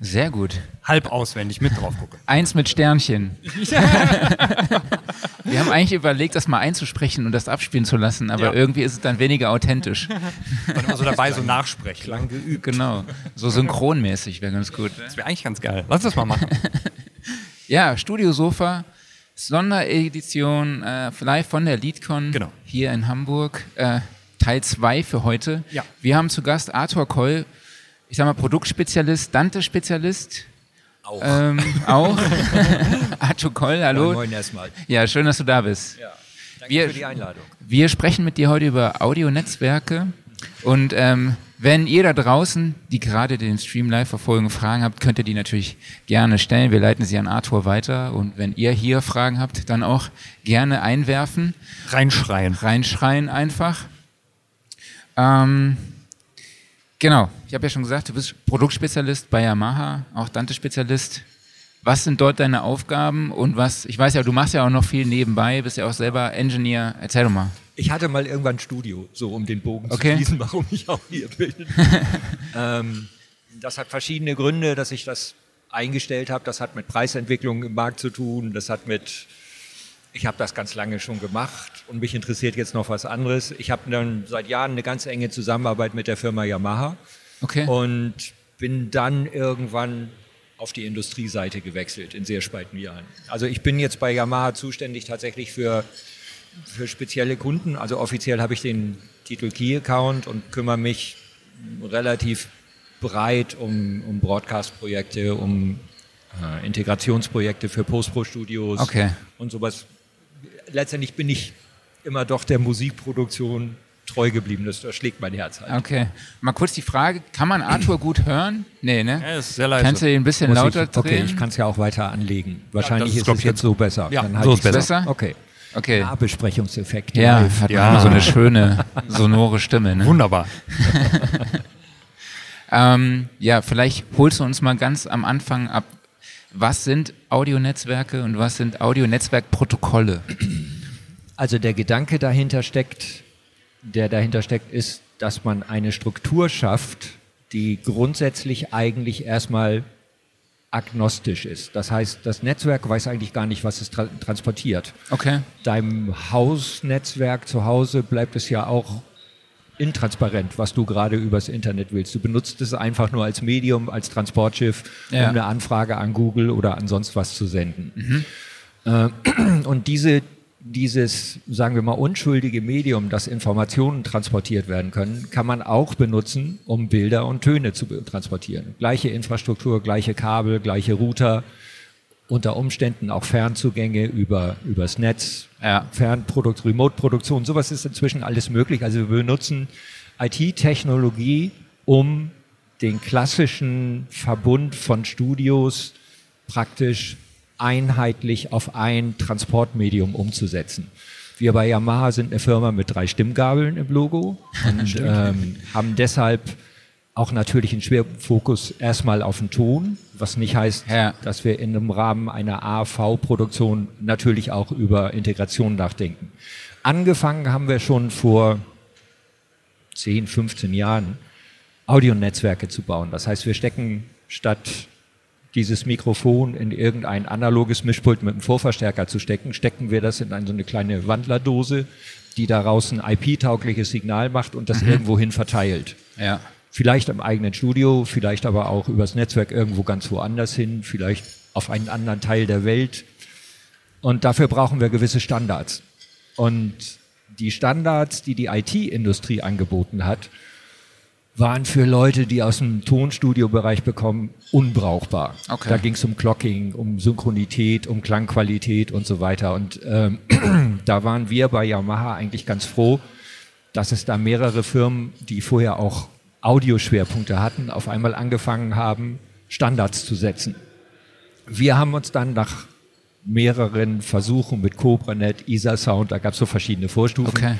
Sehr gut. Halb auswendig mit drauf gucken. Eins mit Sternchen. Wir haben eigentlich überlegt, das mal einzusprechen und das abspielen zu lassen, aber Ja. irgendwie ist es dann weniger authentisch. Und immer so dabei so nachsprechen. Klang geübt. Genau. So synchronmäßig wäre ganz gut. Das wäre eigentlich ganz geil. Lass das mal machen. Ja, Studiosofa, Sonderedition, äh, live von der Leadcon Genau. hier in Hamburg. Äh, Teil 2 für heute. Ja. Wir haben zu Gast Arthur Koll, ich sag mal Produktspezialist, Dante-Spezialist. Auch. Ähm, auch. Arthur Koll, hallo. Moin erstmal. Ja, schön, dass du da bist. Ja. Danke Wir- für die Einladung. Wir sprechen mit dir heute über Audionetzwerke. Und ähm, wenn ihr da draußen, die gerade den Stream live verfolgen, Fragen habt, könnt ihr die natürlich gerne stellen. Wir leiten sie an Arthur weiter. Und wenn ihr hier Fragen habt, dann auch gerne einwerfen, Reinschreien. reinschreien einfach. Ähm, genau, ich habe ja schon gesagt, du bist Produktspezialist bei Yamaha, auch Dante-Spezialist. Was sind dort deine Aufgaben und was, ich weiß ja, du machst ja auch noch viel nebenbei, bist ja auch selber Engineer. Erzähl doch mal. Ich hatte mal irgendwann ein Studio, so um den Bogen Okay. zu schließen, warum ich auch hier bin. ähm, das hat verschiedene Gründe, dass ich das eingestellt habe. Das hat mit Preisentwicklung im Markt zu tun. Das hat mit, ich habe das ganz lange schon gemacht und mich interessiert jetzt noch was anderes. Ich habe dann seit Jahren eine ganz enge Zusammenarbeit mit der Firma Yamaha Okay. und bin dann irgendwann auf die Industrieseite gewechselt in sehr späten Jahren. Also ich bin jetzt bei Yamaha zuständig tatsächlich für, für spezielle Kunden. Also offiziell habe ich den Titel Key Account und kümmere mich relativ breit um, um Broadcast-Projekte, um äh, Integrationsprojekte für Post-Pro-Studios Okay. und sowas. Letztendlich bin ich immer doch der Musikproduktion treu geblieben. Das, das schlägt mein Herz halt. Okay. Mal kurz die Frage, kann man Arthur gut hören? Nee, ne? Ja, ist sehr leise. Kannst du ihn ein bisschen Muss lauter ich, drehen? okay, ich kann es ja auch weiter anlegen. Wahrscheinlich das ist, ist, es ich, jetzt so besser. Ja, Dann so halt ist ich's besser. fest. Okay. Okay. Nahbesprechungseffekt. Ja, live. hat Ja. so eine schöne, sonore Stimme. Ne? Wunderbar. Ähm, ja, vielleicht holst du uns mal ganz am Anfang ab. Was sind Audionetzwerke und was sind Audionetzwerkprotokolle? Also der Gedanke dahinter steckt, der dahinter steckt, ist, dass man eine Struktur schafft, die grundsätzlich eigentlich erstmal agnostisch ist. Das heißt, das Netzwerk weiß eigentlich gar nicht, was es tra transportiert. Okay. Deinem Hausnetzwerk zu Hause bleibt es ja auch intransparent, was du gerade übers Internet willst. Du benutzt es einfach nur als Medium, als Transportschiff, Ja. um eine Anfrage an Google oder an sonst was zu senden. Äh, Und diese, dieses, sagen wir mal, unschuldige Medium, das Informationen transportiert werden können, kann man auch benutzen, um Bilder und Töne zu transportieren. Gleiche Infrastruktur, gleiche Kabel, gleiche Router, unter Umständen auch Fernzugänge über, übers Netz, Ja. Fernprodukt, Remote-Produktion, sowas ist inzwischen alles möglich. Also wir benutzen IT-Technologie, um den klassischen Verbund von Studios praktisch einheitlich auf ein Transportmedium umzusetzen. Wir bei Yamaha sind eine Firma mit drei Stimmgabeln im Logo und ähm, haben deshalb auch natürlich einen Schwerfokus erstmal auf den Ton, was nicht heißt, Ja. dass wir in einem Rahmen einer AV-Produktion natürlich auch über Integration nachdenken. Angefangen haben wir schon vor 10, 15 Jahren, Audionetzwerke zu bauen. Das heißt, wir stecken statt dieses Mikrofon in irgendein analoges Mischpult mit einem Vorverstärker zu stecken, stecken wir das in eine, so eine kleine Wandlerdose, die daraus ein IP-taugliches Signal macht und das irgendwohin verteilt. Ja. Vielleicht im eigenen Studio, vielleicht aber auch übers Netzwerk irgendwo ganz woanders hin, vielleicht auf einen anderen Teil der Welt. Und dafür brauchen wir gewisse Standards. Und die Standards, die die IT-Industrie angeboten hat, waren für Leute, die aus dem Tonstudio-Bereich bekommen, unbrauchbar. Okay. Da ging es um Clocking, um Synchronität, um Klangqualität und so weiter. Und ähm, da waren wir bei Yamaha eigentlich ganz froh, dass es da mehrere Firmen, die vorher auch Audioschwerpunkte hatten, auf einmal angefangen haben, Standards zu setzen. Wir haben uns dann nach mehreren Versuchen mit CobraNet, ISA Sound, da gab es so verschiedene Vorstufen, Okay.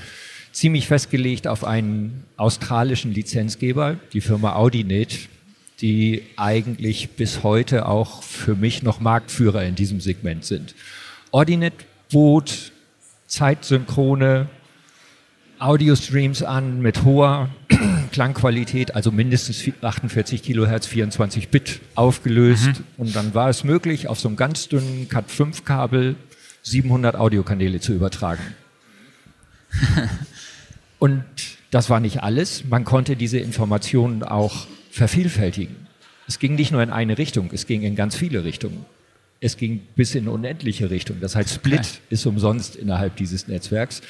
ziemlich festgelegt auf einen australischen Lizenzgeber, die Firma Audinet, die eigentlich bis heute auch für mich noch Marktführer in diesem Segment sind. Audinet bot zeitsynchrone Audio-Streams an mit hoher Klangqualität, also mindestens 48 Kilohertz, 24 Bit aufgelöst. Mhm. Und dann war es möglich, auf so einem ganz dünnen Cat5-Kabel 700 Audiokanäle zu übertragen. Und das war nicht alles. Man konnte diese Informationen auch vervielfältigen. Es ging nicht nur in eine Richtung, es ging in ganz viele Richtungen. Es ging bis in unendliche Richtungen. Das heißt, Split okay. ist umsonst innerhalb dieses Netzwerks.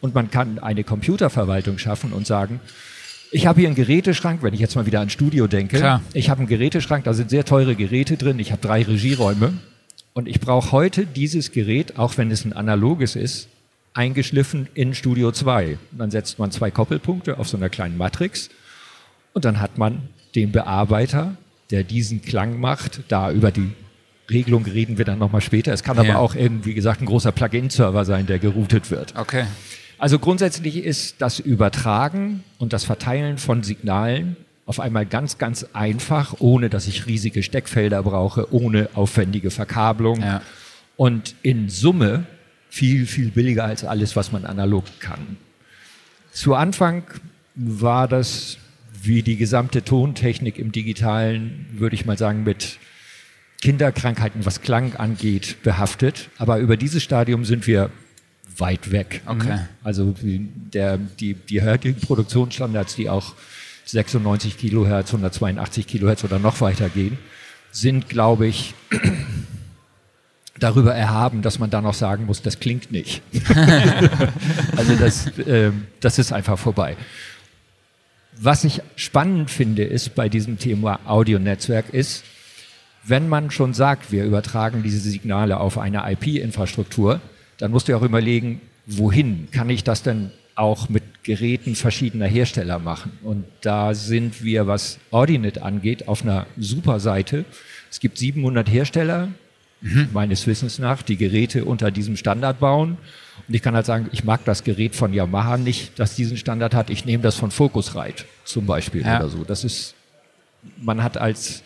Und man kann eine Computerverwaltung schaffen und sagen, ich habe hier einen Geräteschrank, wenn ich jetzt mal wieder an Studio denke. Klar. Ich habe einen Geräteschrank, da sind sehr teure Geräte drin. Ich habe drei Regieräume. Und ich brauche heute dieses Gerät, auch wenn es ein analoges ist, eingeschliffen in Studio 2. dann setzt man zwei Koppelpunkte auf so einer kleinen Matrix und dann hat man den Bearbeiter, der diesen Klang macht. Da über die Regelung reden wir dann nochmal später. Es kann ja. aber auch irgendwie gesagt ein großer Plugin-Server sein, der geroutet wird. Okay. Also grundsätzlich ist das Übertragen und das Verteilen von Signalen auf einmal ganz, ganz einfach, ohne dass ich riesige Steckfelder brauche, ohne aufwendige Verkabelung. Ja. Und in Summe viel, viel billiger als alles, was man analog kann. Zu Anfang war das wie die gesamte Tontechnik im digitalen, würde ich mal sagen, mit Kinderkrankheiten, was Klang angeht, behaftet. Aber über dieses Stadium sind wir weit weg. Okay. Also der, die, die heutigen Produktionsstandards, die auch 96 Kilohertz, 182 Kilohertz oder noch weiter gehen, sind, glaube ich, darüber erhaben, dass man da noch sagen muss, das klingt nicht. also das, äh, das ist einfach vorbei. Was ich spannend finde, ist bei diesem Thema Audionetzwerk ist, wenn man schon sagt, wir übertragen diese Signale auf eine IP-Infrastruktur, dann musst du auch überlegen, wohin kann ich das denn auch mit Geräten verschiedener Hersteller machen? Und da sind wir, was Audinet angeht, auf einer super Seite. Es gibt 700 Hersteller, mhm. meines Wissens nach, die Geräte unter diesem Standard bauen. Und ich kann halt sagen, ich mag das Gerät von Yamaha nicht, das diesen Standard hat. Ich nehme das von Focusrite zum Beispiel ja. oder so. Das ist, man hat als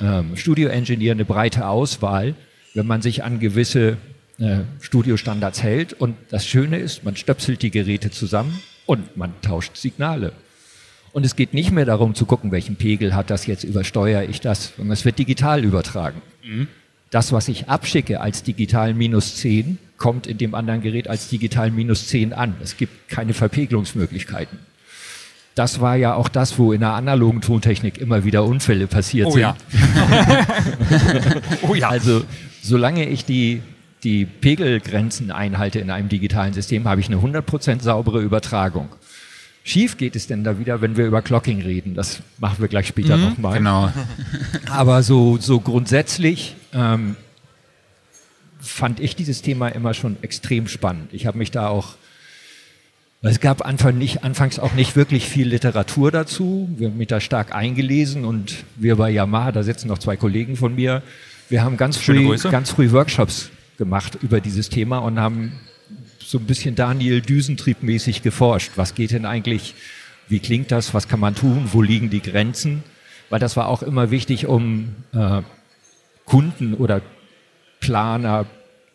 ähm, Studio-Engineer eine breite Auswahl, wenn man sich an gewisse äh, Studiostandards hält. Und das Schöne ist, man stöpselt die Geräte zusammen und man tauscht Signale. Und es geht nicht mehr darum zu gucken, welchen Pegel hat das jetzt, übersteuere ich das, sondern es wird digital übertragen. Mhm. Das, was ich abschicke als digital minus 10, kommt in dem anderen Gerät als digital minus 10 an. Es gibt keine Verpegelungsmöglichkeiten. Das war ja auch das, wo in der analogen Tontechnik immer wieder Unfälle passiert oh, sind. Ja. oh ja. Also solange ich die, die Pegelgrenzen einhalte in einem digitalen System, habe ich eine 100% saubere Übertragung. Schief geht es denn da wieder, wenn wir über Clocking reden? Das machen wir gleich später mhm, nochmal. Genau. Aber so, so grundsätzlich ähm, fand ich dieses Thema immer schon extrem spannend. Ich habe mich da auch, es gab Anfang nicht, anfangs auch nicht wirklich viel Literatur dazu. Wir haben mich da stark eingelesen und wir bei Yamaha, da sitzen noch zwei Kollegen von mir, wir haben ganz früh, ganz früh Workshops gemacht über dieses Thema und haben so ein bisschen Daniel Düsentrieb-mäßig geforscht. Was geht denn eigentlich? Wie klingt das? Was kann man tun? Wo liegen die Grenzen? Weil das war auch immer wichtig, um äh, Kunden oder Planer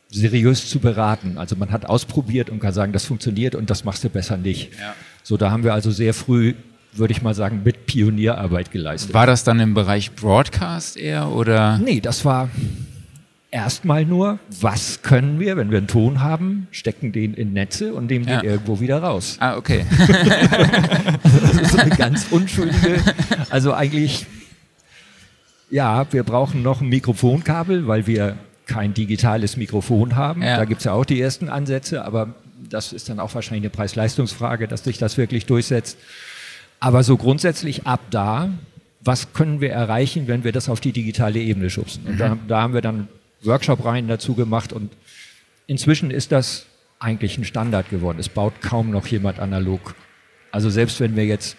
seriös zu beraten. Also man hat ausprobiert und kann sagen, das funktioniert und das machst du besser nicht. Ja. So, da haben wir also sehr früh, würde ich mal sagen, mit Pionierarbeit geleistet. War das dann im Bereich Broadcast eher oder? Nee, das war erstmal nur, was können wir, wenn wir einen Ton haben, stecken den in Netze und nehmen ja. den irgendwo wieder raus. Ah, okay. das ist so eine ganz unschuldige, also eigentlich ja, wir brauchen noch ein Mikrofonkabel, weil wir kein digitales Mikrofon haben. Ja. Da gibt es ja auch die ersten Ansätze, aber das ist dann auch wahrscheinlich eine Preis-Leistungsfrage, dass sich das wirklich durchsetzt. Aber so grundsätzlich ab da, was können wir erreichen, wenn wir das auf die digitale Ebene schubsen? Und mhm. da, da haben wir dann Workshop-Reihen dazu gemacht und inzwischen ist das eigentlich ein Standard geworden. Es baut kaum noch jemand analog. Also selbst wenn wir jetzt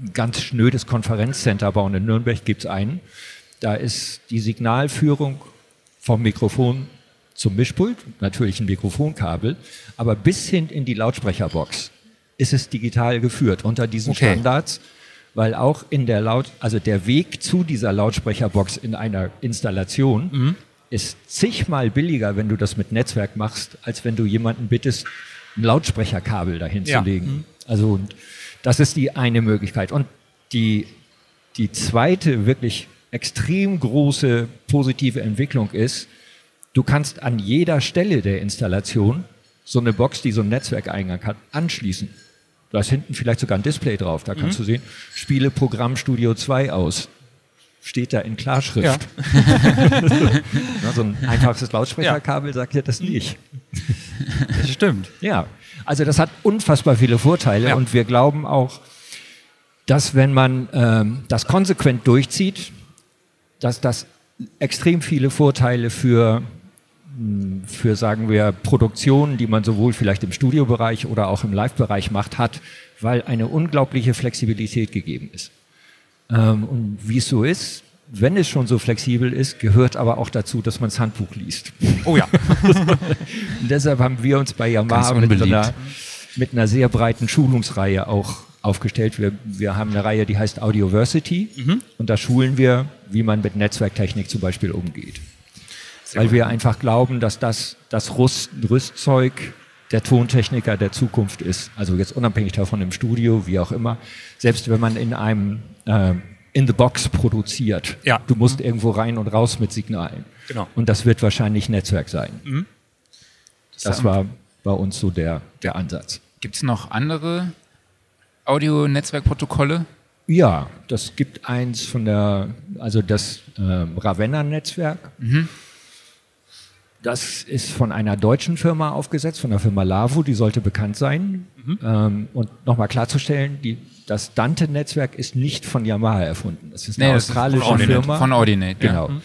ein ganz schnödes Konferenzcenter bauen. In Nürnberg gibt es einen. Da ist die Signalführung vom Mikrofon zum Mischpult, natürlich ein Mikrofonkabel, aber bis hin in die Lautsprecherbox ist es digital geführt unter diesen Okay. Standards, weil auch in der Laut, also der Weg zu dieser Lautsprecherbox in einer Installation Mhm. ist zigmal billiger, wenn du das mit Netzwerk machst, als wenn du jemanden bittest, ein Lautsprecherkabel dahin Ja. zu legen. Also und das ist die eine Möglichkeit. Und die, die zweite wirklich extrem große positive Entwicklung ist, du kannst an jeder Stelle der Installation so eine Box, die so einen Netzwerkeingang hat, anschließen. Da ist hinten vielleicht sogar ein Display drauf, da kannst du sehen, spiele Programm Studio 2 aus. Steht da in Klarschrift. Na, so ein einfaches Lautsprecherkabel sagt dir das nicht. Das stimmt. Ja, also das hat unfassbar viele Vorteile Ja. und wir glauben auch, dass wenn man ähm, das konsequent durchzieht, dass das extrem viele Vorteile für, für, sagen wir, Produktionen, die man sowohl vielleicht im Studiobereich oder auch im Live-Bereich macht, hat, weil eine unglaubliche Flexibilität gegeben ist. Ähm, und wie es so ist, wenn es schon so flexibel ist, gehört aber auch dazu, dass man das Handbuch liest. Oh ja. Und deshalb haben wir uns bei Yamaha mit unbeliebt. einer, mit einer sehr breiten Schulungsreihe auch aufgestellt. Wir, wir haben eine Reihe, die heißt Audioversity Mhm. und da schulen wir, wie man mit Netzwerktechnik zum Beispiel umgeht. Weil wir einfach glauben, dass das das Rüst, Rüstzeug der Tontechniker der Zukunft ist. Also jetzt unabhängig davon im Studio, wie auch immer. Selbst wenn man in einem äh, in the box produziert, Ja. du musst irgendwo rein und raus mit Signalen. Genau. Und das wird wahrscheinlich Netzwerk sein. Das war bei uns so der, der Ansatz. Gibt es noch andere Audio-Netzwerkprotokolle? Ja, das gibt eins von der, also das ähm, Ravenna-Netzwerk. Das ist von einer deutschen Firma aufgesetzt, von der Firma Lavo, die sollte bekannt sein. Ähm, und nochmal klarzustellen, die, das Dante-Netzwerk ist nicht von Yamaha erfunden. Das ist eine ist australische von Audinate. Firma. Von Audinate, ja. Genau.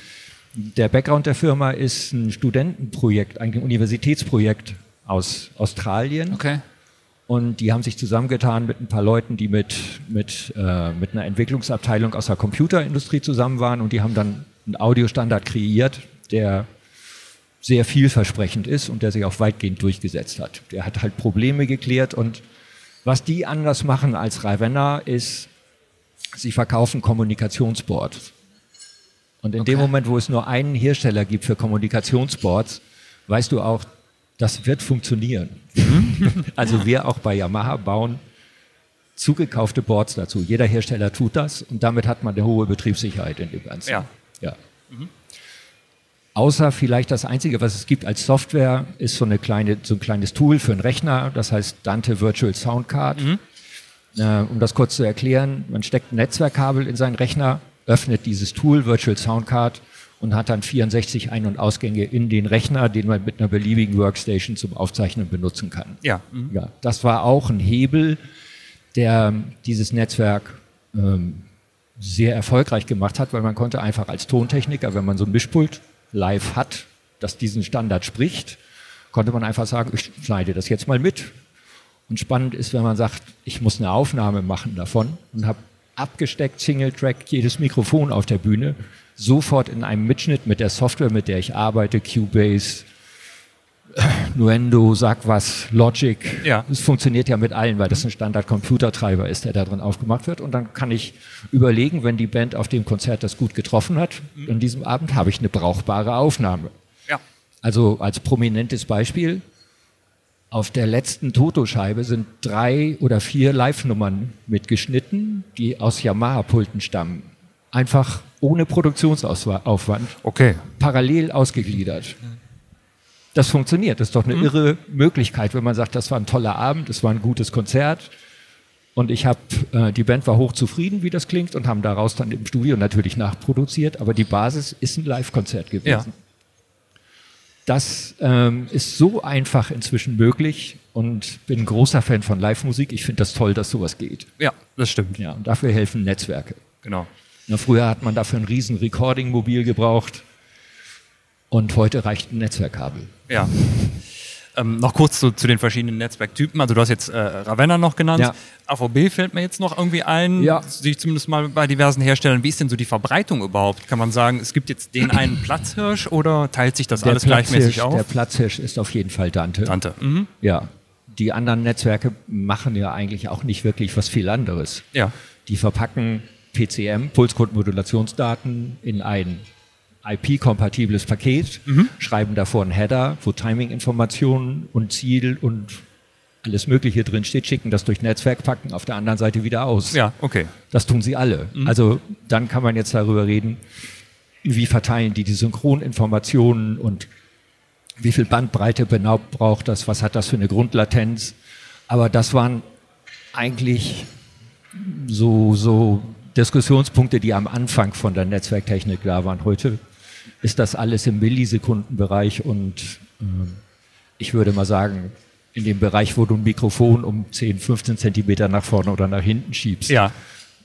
Der Background der Firma ist ein Studentenprojekt, ein Universitätsprojekt aus Australien. Okay. Und die haben sich zusammengetan mit ein paar Leuten, die mit, mit, äh, mit einer Entwicklungsabteilung aus der Computerindustrie zusammen waren. Und die haben dann einen Audiostandard kreiert, der sehr vielversprechend ist und der sich auch weitgehend durchgesetzt hat. Der hat halt Probleme geklärt. Und was die anders machen als Ravenna ist, sie verkaufen Kommunikationsboards. Und in dem Okay. Moment, wo es nur einen Hersteller gibt für Kommunikationsboards, weißt du auch, das wird funktionieren. also wir auch bei Yamaha bauen zugekaufte Boards dazu. Jeder Hersteller tut das und damit hat man eine hohe Betriebssicherheit in dem Ganzen. Ja. ja. Außer vielleicht das Einzige, was es gibt als Software, ist so, eine kleine, so ein kleines Tool für einen Rechner, das heißt Dante Virtual Sound Card. Äh, um das kurz zu erklären, man steckt ein Netzwerkkabel in seinen Rechner, öffnet dieses Tool Virtual Sound Card und hat dann 64 Ein- und Ausgänge in den Rechner, den man mit einer beliebigen Workstation zum Aufzeichnen benutzen kann. Ja. Mhm. Ja, das war auch ein Hebel, der ähm, dieses Netzwerk ähm, sehr erfolgreich gemacht hat, weil man konnte einfach als Tontechniker, wenn man so ein Mischpult live hat, das diesen Standard spricht, konnte man einfach sagen, ich schneide das jetzt mal mit. Und spannend ist, wenn man sagt, ich muss eine Aufnahme machen davon und habe abgesteckt, Single-Track, jedes Mikrofon auf der Bühne, sofort in einem Mitschnitt mit der Software, mit der ich arbeite, Cubase, Nuendo, sag was, Logic. Ja. Es funktioniert ja mit allen, weil das ein Standard-Computertreiber ist, der da drin aufgemacht wird. Und dann kann ich überlegen, wenn die Band auf dem Konzert das gut getroffen hat, an diesem Abend habe ich eine brauchbare Aufnahme. Ja. Also als prominentes Beispiel, auf der letzten Toto-Scheibe sind drei oder vier Live-Nummern mitgeschnitten, die aus Yamaha-Pulten stammen. Einfach ohne Produktionsaufwand, Okay. parallel ausgegliedert. Das funktioniert. Das ist doch eine irre Möglichkeit, wenn man sagt, das war ein toller Abend, es war ein gutes Konzert. Und ich habe, äh, die Band war hochzufrieden, wie das klingt, und haben daraus dann im Studio natürlich nachproduziert. Aber die Basis ist ein Live-Konzert gewesen. Ja. Das ähm, ist so einfach inzwischen möglich und bin ein großer Fan von Live-Musik. Ich finde das toll, dass sowas geht. Ja, das stimmt. Ja, und dafür helfen Netzwerke. Genau. Na, früher hat man dafür ein riesen Recording-Mobil gebraucht und heute reicht ein Netzwerkkabel. Ja. Ähm, noch kurz zu, zu den verschiedenen Netzwerktypen. Also du hast jetzt äh, Ravenna noch genannt. Ja. AVB fällt mir jetzt noch irgendwie ein. Ja. Sehe ich zumindest mal bei diversen Herstellern. Wie ist denn so die Verbreitung überhaupt? Kann man sagen, es gibt jetzt den einen Platzhirsch oder teilt sich das alles gleichmäßig der auf? Platzhirsch ist auf jeden Fall Dante. Tante. Mhm. Ja. Die anderen Netzwerke machen ja eigentlich auch nicht wirklich was viel anderes. Ja. Die verpacken PCM, Pulscode-Modulationsdaten, in ein IP-kompatibles Paket, Mhm. schreiben davor einen Header, wo Timing-Informationen und Ziel und alles Mögliche drin steht, schicken das durch Netzwerk, packen auf der anderen Seite wieder aus. Ja, okay. Das tun sie alle. Mhm. Also dann kann man jetzt darüber reden, wie verteilen die die Synchroninformationen und wie viel Bandbreite genau braucht das, was hat das für eine Grundlatenz. Aber das waren eigentlich so, so Diskussionspunkte, die am Anfang von der Netzwerktechnik da waren. Heute ist das alles im Millisekundenbereich und ähm, ich würde mal sagen, in dem Bereich, wo du ein Mikrofon um 10, 15 Zentimeter nach vorne oder nach hinten schiebst, Ja,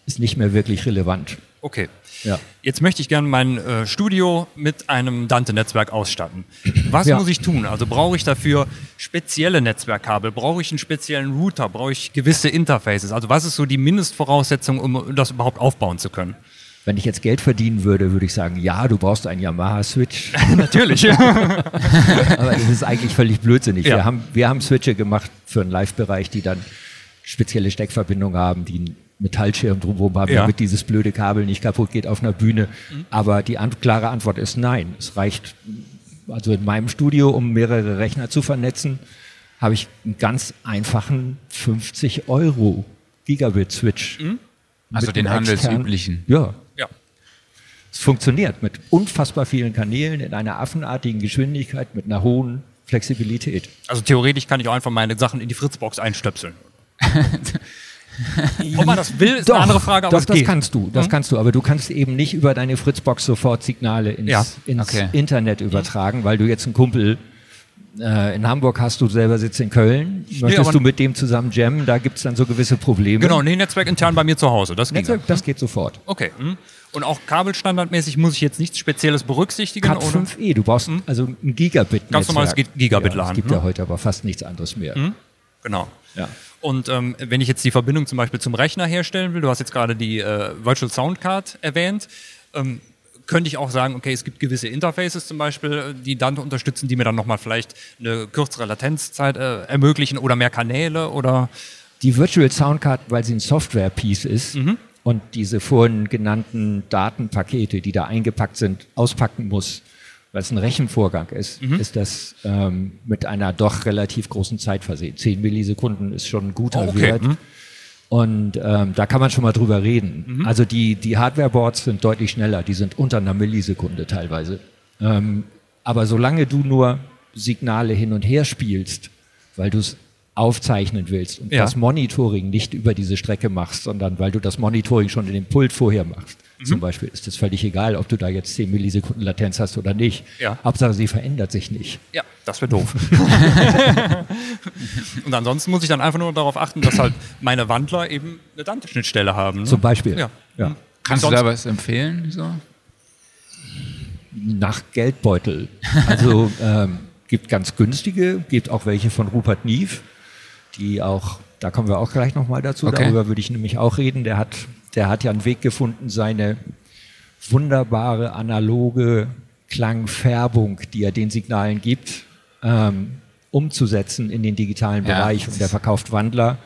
ist nicht mehr wirklich relevant. okay. Ja. Jetzt möchte ich gerne mein äh, Studio mit einem Dante-Netzwerk ausstatten. Was Ja. muss ich tun? Also brauche ich dafür spezielle Netzwerkkabel? Brauche ich einen speziellen Router? Brauche ich gewisse Interfaces? Also was ist so die Mindestvoraussetzung, um das überhaupt aufbauen zu können? Wenn ich jetzt Geld verdienen würde, würde ich sagen, ja, du brauchst einen Yamaha-Switch. Natürlich. Aber das ist eigentlich völlig blödsinnig. Ja. Wir, haben, wir haben Switche gemacht für einen Live-Bereich, die dann spezielle Steckverbindungen haben, die einen Metallschirm drumherum haben, Ja. damit dieses blöde Kabel nicht kaputt geht auf einer Bühne. Aber die an klare Antwort ist nein. Es reicht, also in meinem Studio, um mehrere Rechner zu vernetzen, habe ich einen ganz einfachen 50 Euro Gigabit-Switch. Also Mit den handelsüblichen. Ja. Es funktioniert mit unfassbar vielen Kanälen in einer affenartigen Geschwindigkeit, mit einer hohen Flexibilität. Also theoretisch kann ich auch einfach meine Sachen in die Fritzbox einstöpseln. Ob man das will, ist eine andere Frage, aber doch, das geht. kannst du, das kannst du, aber du kannst eben nicht über deine Fritzbox sofort Signale ins, Ja, ins okay. Internet übertragen, weil du jetzt einen Kumpel äh, in Hamburg hast, du selber sitzt in Köln, möchtest aber- du mit dem zusammen jammen, da gibt es dann so gewisse Probleme. Genau, nee, Netzwerk intern bei mir zu Hause. Das. Netzwerk, das geht sofort. Okay. hm. Und auch kabelstandardmäßig muss ich jetzt nichts Spezielles berücksichtigen? Cat oder? 5e, du brauchst also ein Gigabit. Ganz normales Gi- Gigabit-LAN, Ja, es gibt ne? ja heute aber fast nichts anderes mehr. Genau. Ja. Und ähm, wenn ich jetzt die Verbindung zum Beispiel zum Rechner herstellen will, du hast jetzt gerade die äh, Virtual Sound Card erwähnt, ähm, könnte ich auch sagen, okay, es gibt gewisse Interfaces zum Beispiel, äh, die Dante unterstützen, die mir dann nochmal vielleicht eine kürzere Latenzzeit äh, ermöglichen oder mehr Kanäle oder Die Virtual Soundcard, weil sie ein Software-Piece ist Mhm. Und diese vorhin genannten Datenpakete, die da eingepackt sind, auspacken muss, weil es ein Rechenvorgang ist, Mhm. ist das ähm, mit einer doch relativ großen Zeit versehen. Zehn Millisekunden ist schon ein guter Oh, okay. Wert. Mhm. Und ähm, da kann man schon mal drüber reden. Also die, die Hardware-Boards sind deutlich schneller, die sind unter einer Millisekunde teilweise. Ähm, aber solange du nur Signale hin und her spielst, weil du es aufzeichnen willst und Ja. das Monitoring nicht über diese Strecke machst, sondern weil du das Monitoring schon in dem Pult vorher machst, Mhm. zum Beispiel, ist es völlig egal, ob du da jetzt 10 Millisekunden Latenz hast oder nicht. Ja. Hauptsache, sie verändert sich nicht. Ja, das wäre doof. Und ansonsten muss ich dann einfach nur darauf achten, dass halt meine Wandler eben eine Dante-Schnittstelle haben. Ne? Zum Beispiel. Ja. Ja. Kannst du da was empfehlen? So? nach Geldbeutel. Also ähm, gibt ganz günstige, gibt auch welche von Rupert Neve, die auch, da kommen wir auch gleich nochmal dazu, Okay. darüber würde ich nämlich auch reden. Der hat, der hat ja einen Weg gefunden, seine wunderbare analoge Klangfärbung, die er den Signalen gibt, ähm, umzusetzen in den digitalen Ja. Bereich. Und der verkauft Wandler,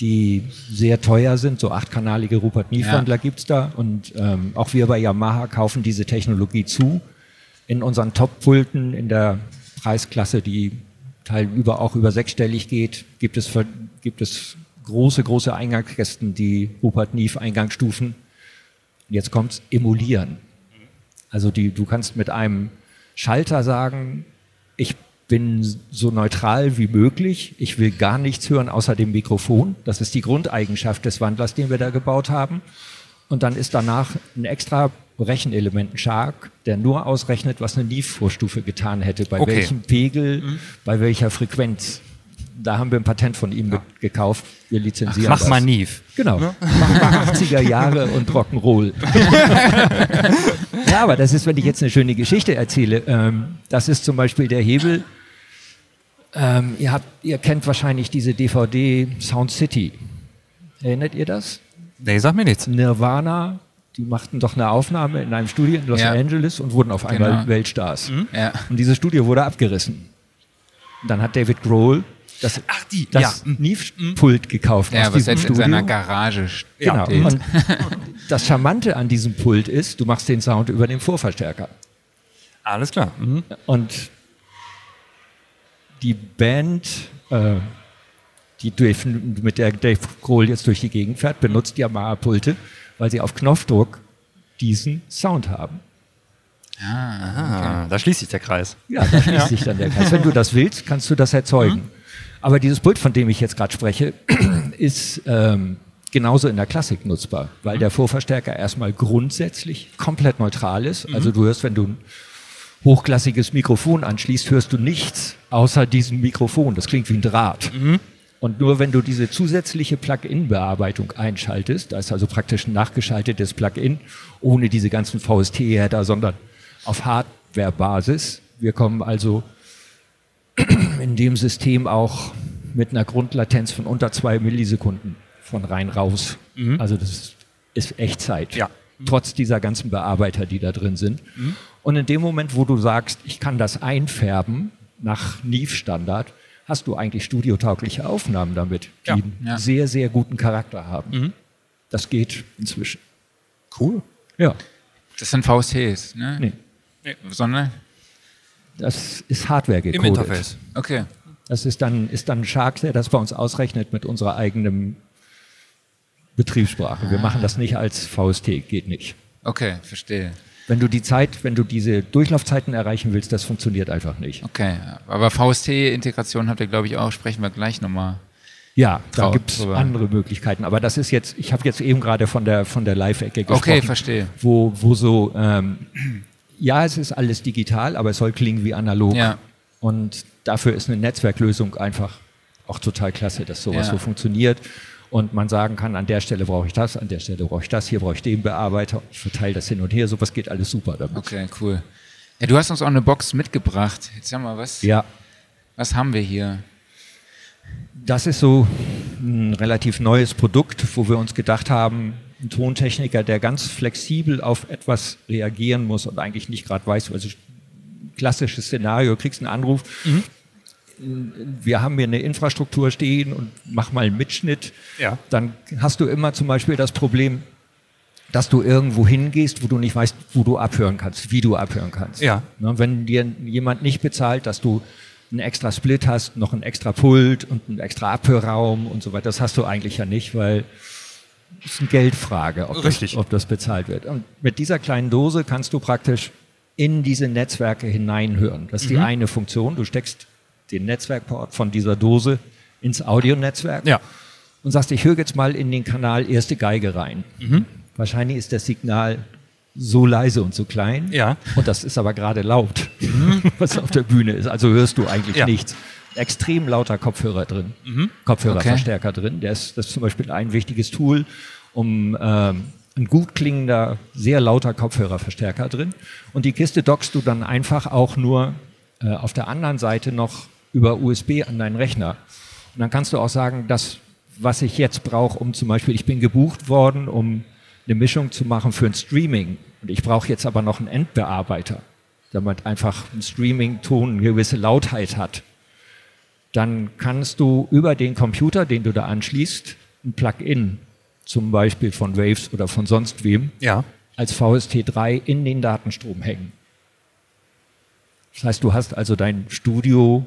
die sehr teuer sind. So achtkanalige Rupert Neve-Wandler gibt's da. Und ähm, auch wir bei Yamaha kaufen diese Technologie zu. In unseren Top-Pulten in der Preisklasse, die Teil über, auch über sechsstellig geht, gibt es, gibt es große, große Eingangskästen, die Rupert Neve Eingangsstufen. Jetzt kommt's, emulieren. Also die, du kannst mit einem Schalter sagen, ich bin so neutral wie möglich, ich will gar nichts hören außer dem Mikrofon. Das ist die Grundeigenschaft des Wandlers, den wir da gebaut haben. Und dann ist danach ein extra Rechenelement, ein Shark, der nur ausrechnet, was eine Neve-Vorstufe getan hätte, bei Okay. welchem Pegel, bei welcher Frequenz. Da haben wir ein Patent von ihm ge- gekauft. Wir lizenzieren Mach das. mal Neve. Genau. Mach mal 80er Jahre und Rock'n'Roll. ja, aber das ist, wenn ich jetzt eine schöne Geschichte erzähle, ähm, das ist zum Beispiel der Hebel. Ähm, ihr, habt, ihr kennt wahrscheinlich diese DVD Sound City. Erinnert ihr das? Nee, sag mir nichts. Nirvana, die machten doch eine Aufnahme in einem Studio in Los Ja. Angeles und wurden auf einmal Genau. Weltstars. Ja. Und dieses Studio wurde abgerissen. Und dann hat David Grohl das, Ach, die, das ja. Mhm. Neve-Pult gekauft Ja, aus was diesem jetzt in Studio. seiner Garage Genau. steht. Und das Charmante an diesem Pult ist, du machst den Sound über den Vorverstärker. Alles klar. Mhm. Und die Band, äh, die Dave, mit der Dave Grohl jetzt durch die Gegend fährt, benutzt Yamaha-Pulte, weil sie auf Knopfdruck diesen Sound haben. Ah, da schließt sich der Kreis. Ja, da schließt sich dann der Kreis. Wenn du das willst, kannst du das erzeugen. Aber dieses Pult, von dem ich jetzt gerade spreche, ist ähm, genauso in der Klassik nutzbar, weil der Vorverstärker erstmal grundsätzlich komplett neutral ist. Also du hörst, wenn du ein hochklassiges Mikrofon anschließt, hörst du nichts außer diesem Mikrofon. Das klingt wie ein Draht. Und nur wenn du diese zusätzliche Plugin-Bearbeitung einschaltest, da ist also praktisch ein nachgeschaltetes Plugin, ohne diese ganzen VST-Header, sondern auf Hardware-Basis. Wir kommen also in dem System auch mit einer Grundlatenz von unter zwei Millisekunden von rein raus. Also das ist, Echtzeit. Ja. Trotz dieser ganzen Bearbeiter, die da drin sind. Und in dem Moment, wo du sagst, ich kann das einfärben nach Neve-Standard, hast du eigentlich studiotaugliche Aufnahmen damit, die Ja. einen Ja. sehr, sehr guten Charakter haben. Das geht inzwischen. Cool. Ja. Das sind VSTs, ne? Nee. Sondern? Das ist Hardware Im gecodet. Interface. Okay. Das ist dann, ist dann Shark, der das bei uns ausrechnet mit unserer eigenen Betriebssprache. Wir machen das nicht als VST, geht nicht. Okay, verstehe. Wenn du die Zeit, wenn du diese Durchlaufzeiten erreichen willst, das funktioniert einfach nicht. Okay, aber VST-Integration habt ihr, glaube ich, auch, sprechen wir gleich nochmal. Ja, da gibt es andere Möglichkeiten. Aber das ist jetzt, ich habe jetzt eben gerade von der, von der Live-Ecke gesprochen. Okay, verstehe. Wo, wo so, ähm, ja, es ist alles digital, aber es soll klingen wie analog. Ja. Und dafür ist eine Netzwerklösung einfach auch total klasse, dass sowas Ja. so funktioniert. Und man sagen kann, an der Stelle brauche ich das, an der Stelle brauche ich das, hier brauche ich den Bearbeiter, ich verteile das hin und her, sowas geht alles super damit. Okay, cool. Ja, du hast uns auch eine Box mitgebracht. Jetzt sag mal, was, Ja, was haben wir hier? das ist so ein relativ neues Produkt, wo wir uns gedacht haben, ein Tontechniker, der ganz flexibel auf etwas reagieren muss und eigentlich nicht gerade weiß, also klassisches Szenario, kriegst einen Anruf, wir haben hier eine Infrastruktur stehen und mach mal einen Mitschnitt, Ja. dann hast du immer zum Beispiel das Problem, dass du irgendwo hingehst, wo du nicht weißt, wo du abhören kannst, wie du abhören kannst. Ja. Ne, wenn dir jemand nicht bezahlt, dass du einen extra Split hast, noch ein extra Pult und einen extra Abhörraum und so weiter, das hast du eigentlich ja nicht, weil es ist eine Geldfrage, ob. Das, ob das bezahlt wird. Und mit dieser kleinen Dose kannst du praktisch in diese Netzwerke hineinhören. Das ist die eine Funktion. Du steckst den Netzwerkport von dieser Dose ins Audionetzwerk Ja. und sagst, ich höre jetzt mal in den Kanal erste Geige rein. Wahrscheinlich ist das Signal so leise und so klein. Ja. Und das ist aber gerade laut, was auf der Bühne ist. Also hörst du eigentlich Ja. nichts. Extrem lauter Kopfhörer drin, Kopfhörerverstärker drin. Der ist, das ist zum Beispiel ein wichtiges Tool, um ähm, ein gut klingender, sehr lauter Kopfhörerverstärker drin. Und die Kiste dockst du dann einfach auch nur äh, auf der anderen Seite noch über USB an deinen Rechner. Und dann kannst du auch sagen, das, was ich jetzt brauche, um zum Beispiel, ich bin gebucht worden, um eine Mischung zu machen für ein Streaming. Und ich brauche jetzt aber noch einen Endbearbeiter, damit einfach ein Streaming-Ton eine gewisse Lautheit hat. Dann kannst du über den Computer, den du da anschließt, ein Plugin, zum Beispiel von Waves oder von sonst wem, Ja. als VST3 in den Datenstrom hängen. Das heißt, du hast also dein Studio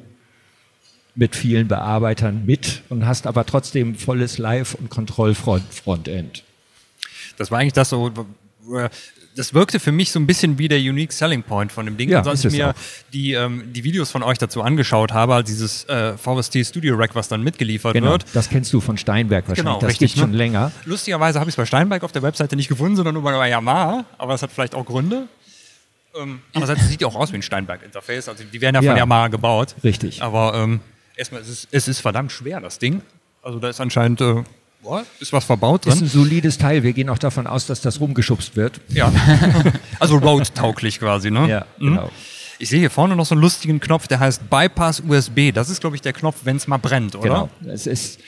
mit vielen Bearbeitern mit und hast aber trotzdem volles Live- und Kontrollfrontend. Das war eigentlich das so. Das wirkte für mich so ein bisschen wie der Unique Selling Point von dem Ding. Ja, und als ich mir auch. die, ähm, die Videos von euch dazu angeschaut habe, als dieses äh, VST Studio Rack, was dann mitgeliefert Genau, wird. das kennst du von Steinberg wahrscheinlich. Genau, das richtig, gibt schon ne? länger. Lustigerweise habe ich es bei Steinberg auf der Webseite nicht gefunden, sondern nur bei Yamaha. Aber das hat vielleicht auch Gründe. Ähm, andererseits sieht ja auch aus wie ein Steinberg-Interface. Also die werden ja, Ja. von Yamaha gebaut. Richtig. Aber ähm, erstmal, es ist, es ist verdammt schwer, das Ding. Also da ist anscheinend äh, boah, ist was verbaut Ist drin. ein solides Teil. Wir gehen auch davon aus, dass das rumgeschubst wird. Ja. also road-tauglich quasi, ne? Ja, Mhm. genau. Ich sehe hier vorne noch so einen lustigen Knopf, der heißt Bypass USB. Das ist, glaube ich, der Knopf, wenn es mal brennt, oder? Genau. Es ist,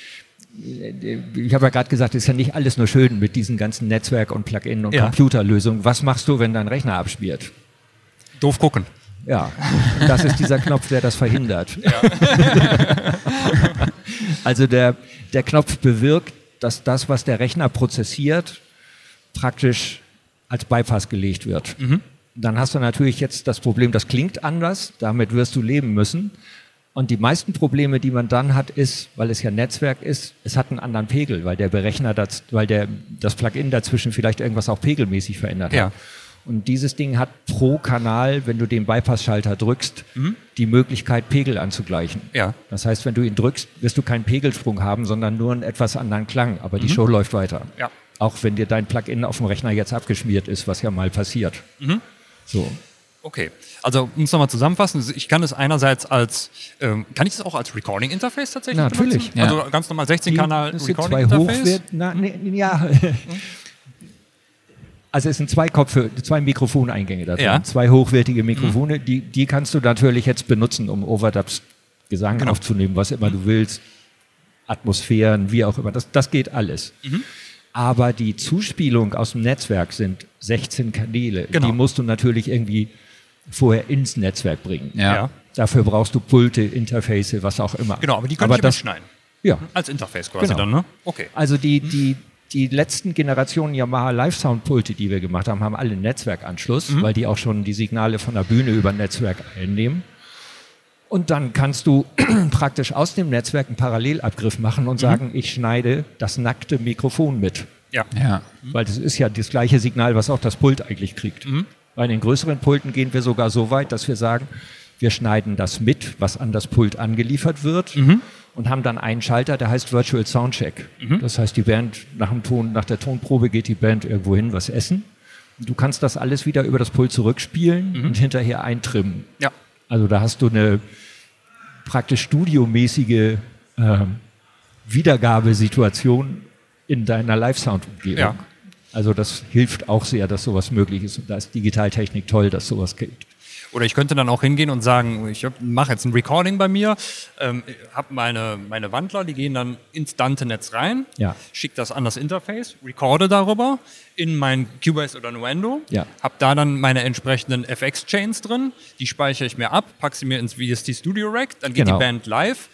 ich habe ja gerade gesagt, es ist ja nicht alles nur schön mit diesen ganzen Netzwerk- und Plugin- und Ja. Computerlösungen. Was machst du, wenn dein Rechner abschmiert? Doof gucken. Ja, das ist dieser Knopf, der das verhindert. also der, der Knopf bewirkt, dass das, was der Rechner prozessiert, praktisch als Bypass gelegt wird. Dann hast du natürlich jetzt das Problem, das klingt anders, damit wirst du leben müssen. Und die meisten Probleme, die man dann hat, ist, weil es ja Netzwerk ist, es hat einen anderen Pegel, weil der Berechner, das, weil der, das Plugin dazwischen vielleicht irgendwas auch pegelmäßig verändert Ja. hat. Und dieses Ding hat pro Kanal, wenn du den Bypass-Schalter drückst, die Möglichkeit, Pegel anzugleichen. Ja. Das heißt, wenn du ihn drückst, wirst du keinen Pegelsprung haben, sondern nur einen etwas anderen Klang. Aber die Show läuft weiter. Ja. Auch wenn dir dein Plugin auf dem Rechner jetzt abgeschmiert ist, was ja mal passiert. So. Okay, also um es nochmal zusammenfassen, ich kann es einerseits als, ähm, kann ich es auch als Recording-Interface tatsächlich Natürlich. benutzen? Ja. Also ganz normal 16-Kanal Das sind zwei Recording-Interface? Hochwert, na, nee, ja. Also es sind zwei Kopf, zwei Mikrofoneingänge da drin, Ja. zwei hochwertige Mikrofone, die, die kannst du natürlich jetzt benutzen, um Overdubs Gesang Genau. aufzunehmen, was immer du willst, Atmosphären, wie auch immer, das, das geht alles. Aber die Zuspielung aus dem Netzwerk sind 16 Kanäle, Genau. die musst du natürlich irgendwie vorher ins Netzwerk bringen. Ja. Ja. Dafür brauchst du Pulte, Interface, was auch immer. Genau, aber die können aber ich das, mitschneiden. ja, Als Interface quasi Genau. dann, ne? Okay. also die, die, die letzten Generationen Yamaha Live-Sound-Pulte, die wir gemacht haben, haben alle einen Netzwerkanschluss, weil die auch schon die Signale von der Bühne über Netzwerk einnehmen. Und dann kannst du praktisch aus dem Netzwerk einen Parallelabgriff machen und sagen, ich schneide das nackte Mikrofon mit. Ja. Ja. Weil das ist ja das gleiche Signal, was auch das Pult eigentlich kriegt. Bei den größeren Pulten gehen wir sogar so weit, dass wir sagen, wir schneiden das mit, was an das Pult angeliefert wird und haben dann einen Schalter, der heißt Virtual Soundcheck. Das heißt, die Band nach dem Ton, nach der Tonprobe geht die Band irgendwo hin, was essen. Du kannst das alles wieder über das Pult zurückspielen und hinterher eintrimmen. Ja. Also da hast du eine praktisch studiomäßige ähm, Wiedergabesituation in deiner Live-Sound-Umgebung. Ja. Also das hilft auch sehr, dass sowas möglich ist. Und da ist Digitaltechnik toll, dass sowas geht. Oder ich könnte dann auch hingehen und sagen, ich mache jetzt ein Recording bei mir, ähm, habe meine, meine Wandler, die gehen dann ins Dante-Netz rein, Ja. schicke das an das Interface, recorde darüber in mein Cubase oder Nuendo, Ja. habe da dann meine entsprechenden FX-Chains drin, die speichere ich mir ab, packe sie mir ins VST Studio Rack, dann geht Genau. die Band live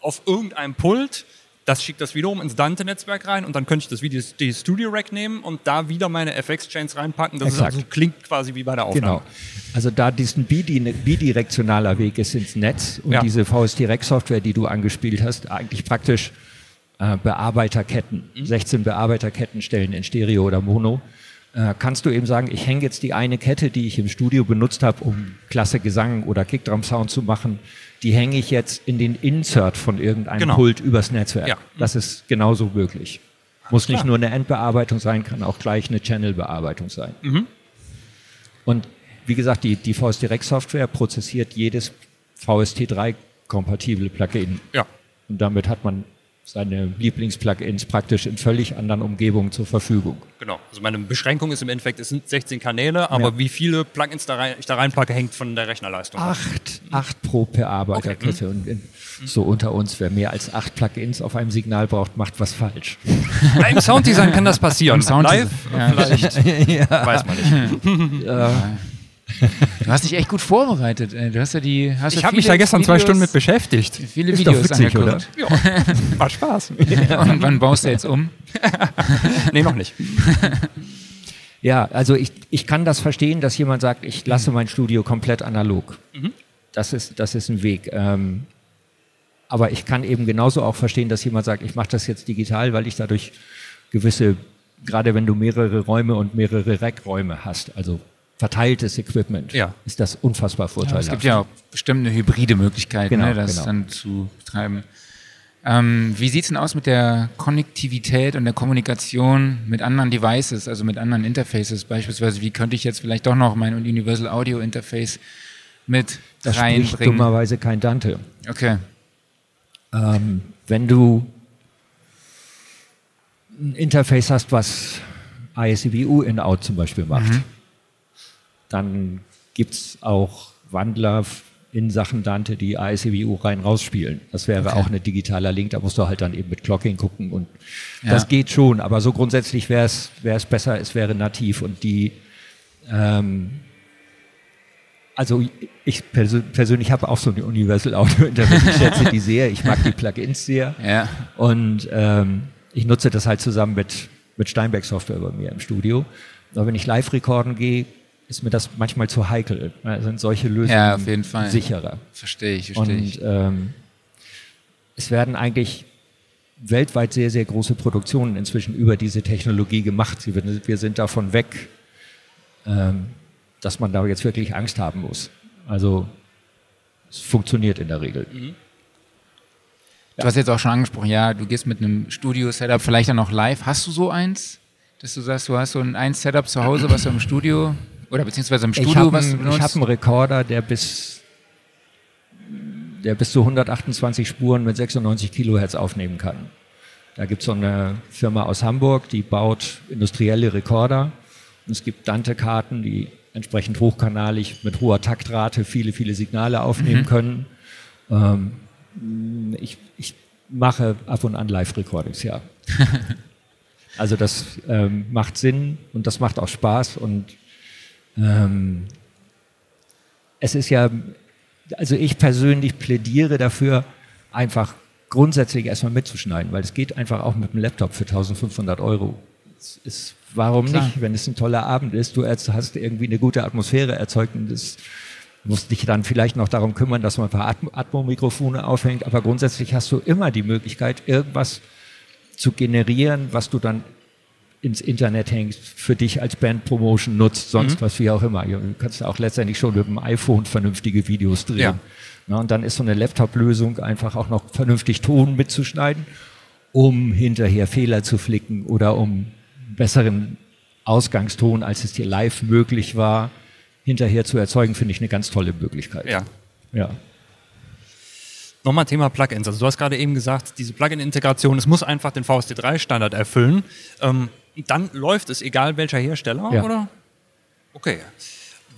auf irgendeinem Pult, das schickt das wiederum ins Dante-Netzwerk rein und dann könnte ich das VST Studio Rack nehmen und da wieder meine FX-Chains reinpacken. Das also, klingt quasi wie bei der Aufnahme. Genau. Also da diesen bidi- bidirektionaler Weg ist ins Netz und Ja. diese VS Direct Software, die du angespielt hast, eigentlich praktisch äh, Bearbeiterketten, 16 Bearbeiterketten stellen in Stereo oder Mono. Äh, kannst du eben sagen, ich hänge jetzt die eine Kette, die ich im Studio benutzt habe, um klasse Gesang oder Kickdrum-Sound zu machen, die hänge ich jetzt in den Insert von irgendeinem Genau. Pult übers Netzwerk. Ja. Das ist genauso möglich. Muss nicht klar. nur eine Endbearbeitung sein, kann auch gleich eine Channel-Bearbeitung sein. Und wie gesagt, die, die VS Direct Software prozessiert jedes VST3-kompatible Plugin. Ja. Und damit hat man seine Lieblingsplugins praktisch in völlig anderen Umgebungen zur Verfügung. Genau. Also meine Beschränkung ist im Endeffekt, es sind 16 Kanäle, aber Ja. wie viele Plugins da rein, ich da reinpacke, hängt von der Rechnerleistung ab. Acht, acht pro Bearbeiterkette. Und in, so unter uns, wer mehr als acht Plugins auf einem Signal braucht, macht was falsch. Im Sounddesign kann das passieren. Im Sounddesign, Live ja. vielleicht. Weiß man nicht. Du hast dich echt gut vorbereitet. ey. Du hast ja die. Hast Ich ja habe mich da gestern zwei Videos- Stunden mit beschäftigt. Viele Ist doch Videos witzig, angeguckt. Ja, war Spaß. Und wann baust du jetzt um? nee, noch nicht. Ja, also ich, ich kann das verstehen, dass jemand sagt, ich lasse mein Studio komplett analog. Das, ist, das ist ein Weg. Ähm, aber ich kann eben genauso auch verstehen, dass jemand sagt, ich mache das jetzt digital, weil ich dadurch gewisse, gerade wenn du mehrere Räume und mehrere Rackräume hast, also verteiltes Equipment, Ja. ist das unfassbar Ja, vorteilhaft. es gibt ja auch bestimmt eine hybride Möglichkeit, Genau, ne, das genau. dann zu betreiben. Ähm, wie sieht es denn aus mit der Konnektivität und der Kommunikation mit anderen Devices, also mit anderen Interfaces? Beispielsweise, wie könnte ich jetzt vielleicht doch noch mein Universal Audio Interface mit das spricht reinbringen? dummerweise kein Dante. Okay. Ähm, wenn du ein Interface hast, was ISCVU in-out zum Beispiel macht, dann gibt es auch Wandler in Sachen Dante die ASCWU rein rausspielen. Das wäre Okay. auch ein digitaler Link, da musst du halt dann eben mit Clocking gucken und Ja. das geht schon, aber so grundsätzlich wäre es besser, es wäre nativ und die ähm, also ich persö persönlich habe auch so eine Universal Audio Interface, ich schätze die sehr, ich mag die Plugins sehr Ja. und ähm, ich nutze das halt zusammen mit, mit Steinbeck Software bei mir im Studio. Aber wenn ich live recorden gehe, ist mir das manchmal zu heikel. Sind solche Lösungen Ja, auf jeden Fall. sicherer. Verstehe ich, verstehe Und ähm, es werden eigentlich weltweit sehr, sehr große Produktionen inzwischen über diese Technologie gemacht. Wir sind davon weg, ähm, dass man da jetzt wirklich Angst haben muss. Also es funktioniert in der Regel. Du hast jetzt auch schon angesprochen, ja, du gehst mit einem Studio-Setup vielleicht dann auch live. Hast du so eins? Dass du sagst, du hast so ein, ein Setup zu Hause, was du im Studio oder beziehungsweise im Ich Studio habe was einen, ich benutzt? hab einen Rekorder, der bis, der bis zu 128 Spuren mit 96 Kilohertz aufnehmen kann. Da gibt es so eine Firma aus Hamburg, die baut industrielle Rekorder. Und es gibt Dante-Karten, die entsprechend hochkanalig mit hoher Taktrate viele, viele Signale aufnehmen können. Ähm, ich, ich mache ab und an Live-Recordings, ja. also das ähm, macht Sinn und das macht auch Spaß und ähm, es ist ja, also ich persönlich plädiere dafür, einfach grundsätzlich erstmal mitzuschneiden, weil es geht einfach auch mit dem Laptop für 1500 Euro. Ist, warum Klar. nicht, wenn es ein toller Abend ist, du hast irgendwie eine gute Atmosphäre erzeugt und das musst dich dann vielleicht noch darum kümmern, dass man ein paar Atmo- Atmo-Mikrofone aufhängt, aber grundsätzlich hast du immer die Möglichkeit, irgendwas zu generieren, was du dann ins Internet hängst, für dich als Band-Promotion nutzt, sonst was wie auch immer. Du kannst ja auch letztendlich schon mit dem iPhone vernünftige Videos drehen. Ja. Na, und dann ist so eine Laptop-Lösung einfach auch noch vernünftig Ton mitzuschneiden, um hinterher Fehler zu flicken oder um besseren Ausgangston, als es dir live möglich war, hinterher zu erzeugen, finde ich eine ganz tolle Möglichkeit. Ja. ja. Nochmal Thema Plugins. Also du hast gerade eben gesagt, diese Plugin-Integration, es muss einfach den VST3-Standard erfüllen. Ähm, dann läuft es, egal welcher Hersteller, Ja. oder? Okay.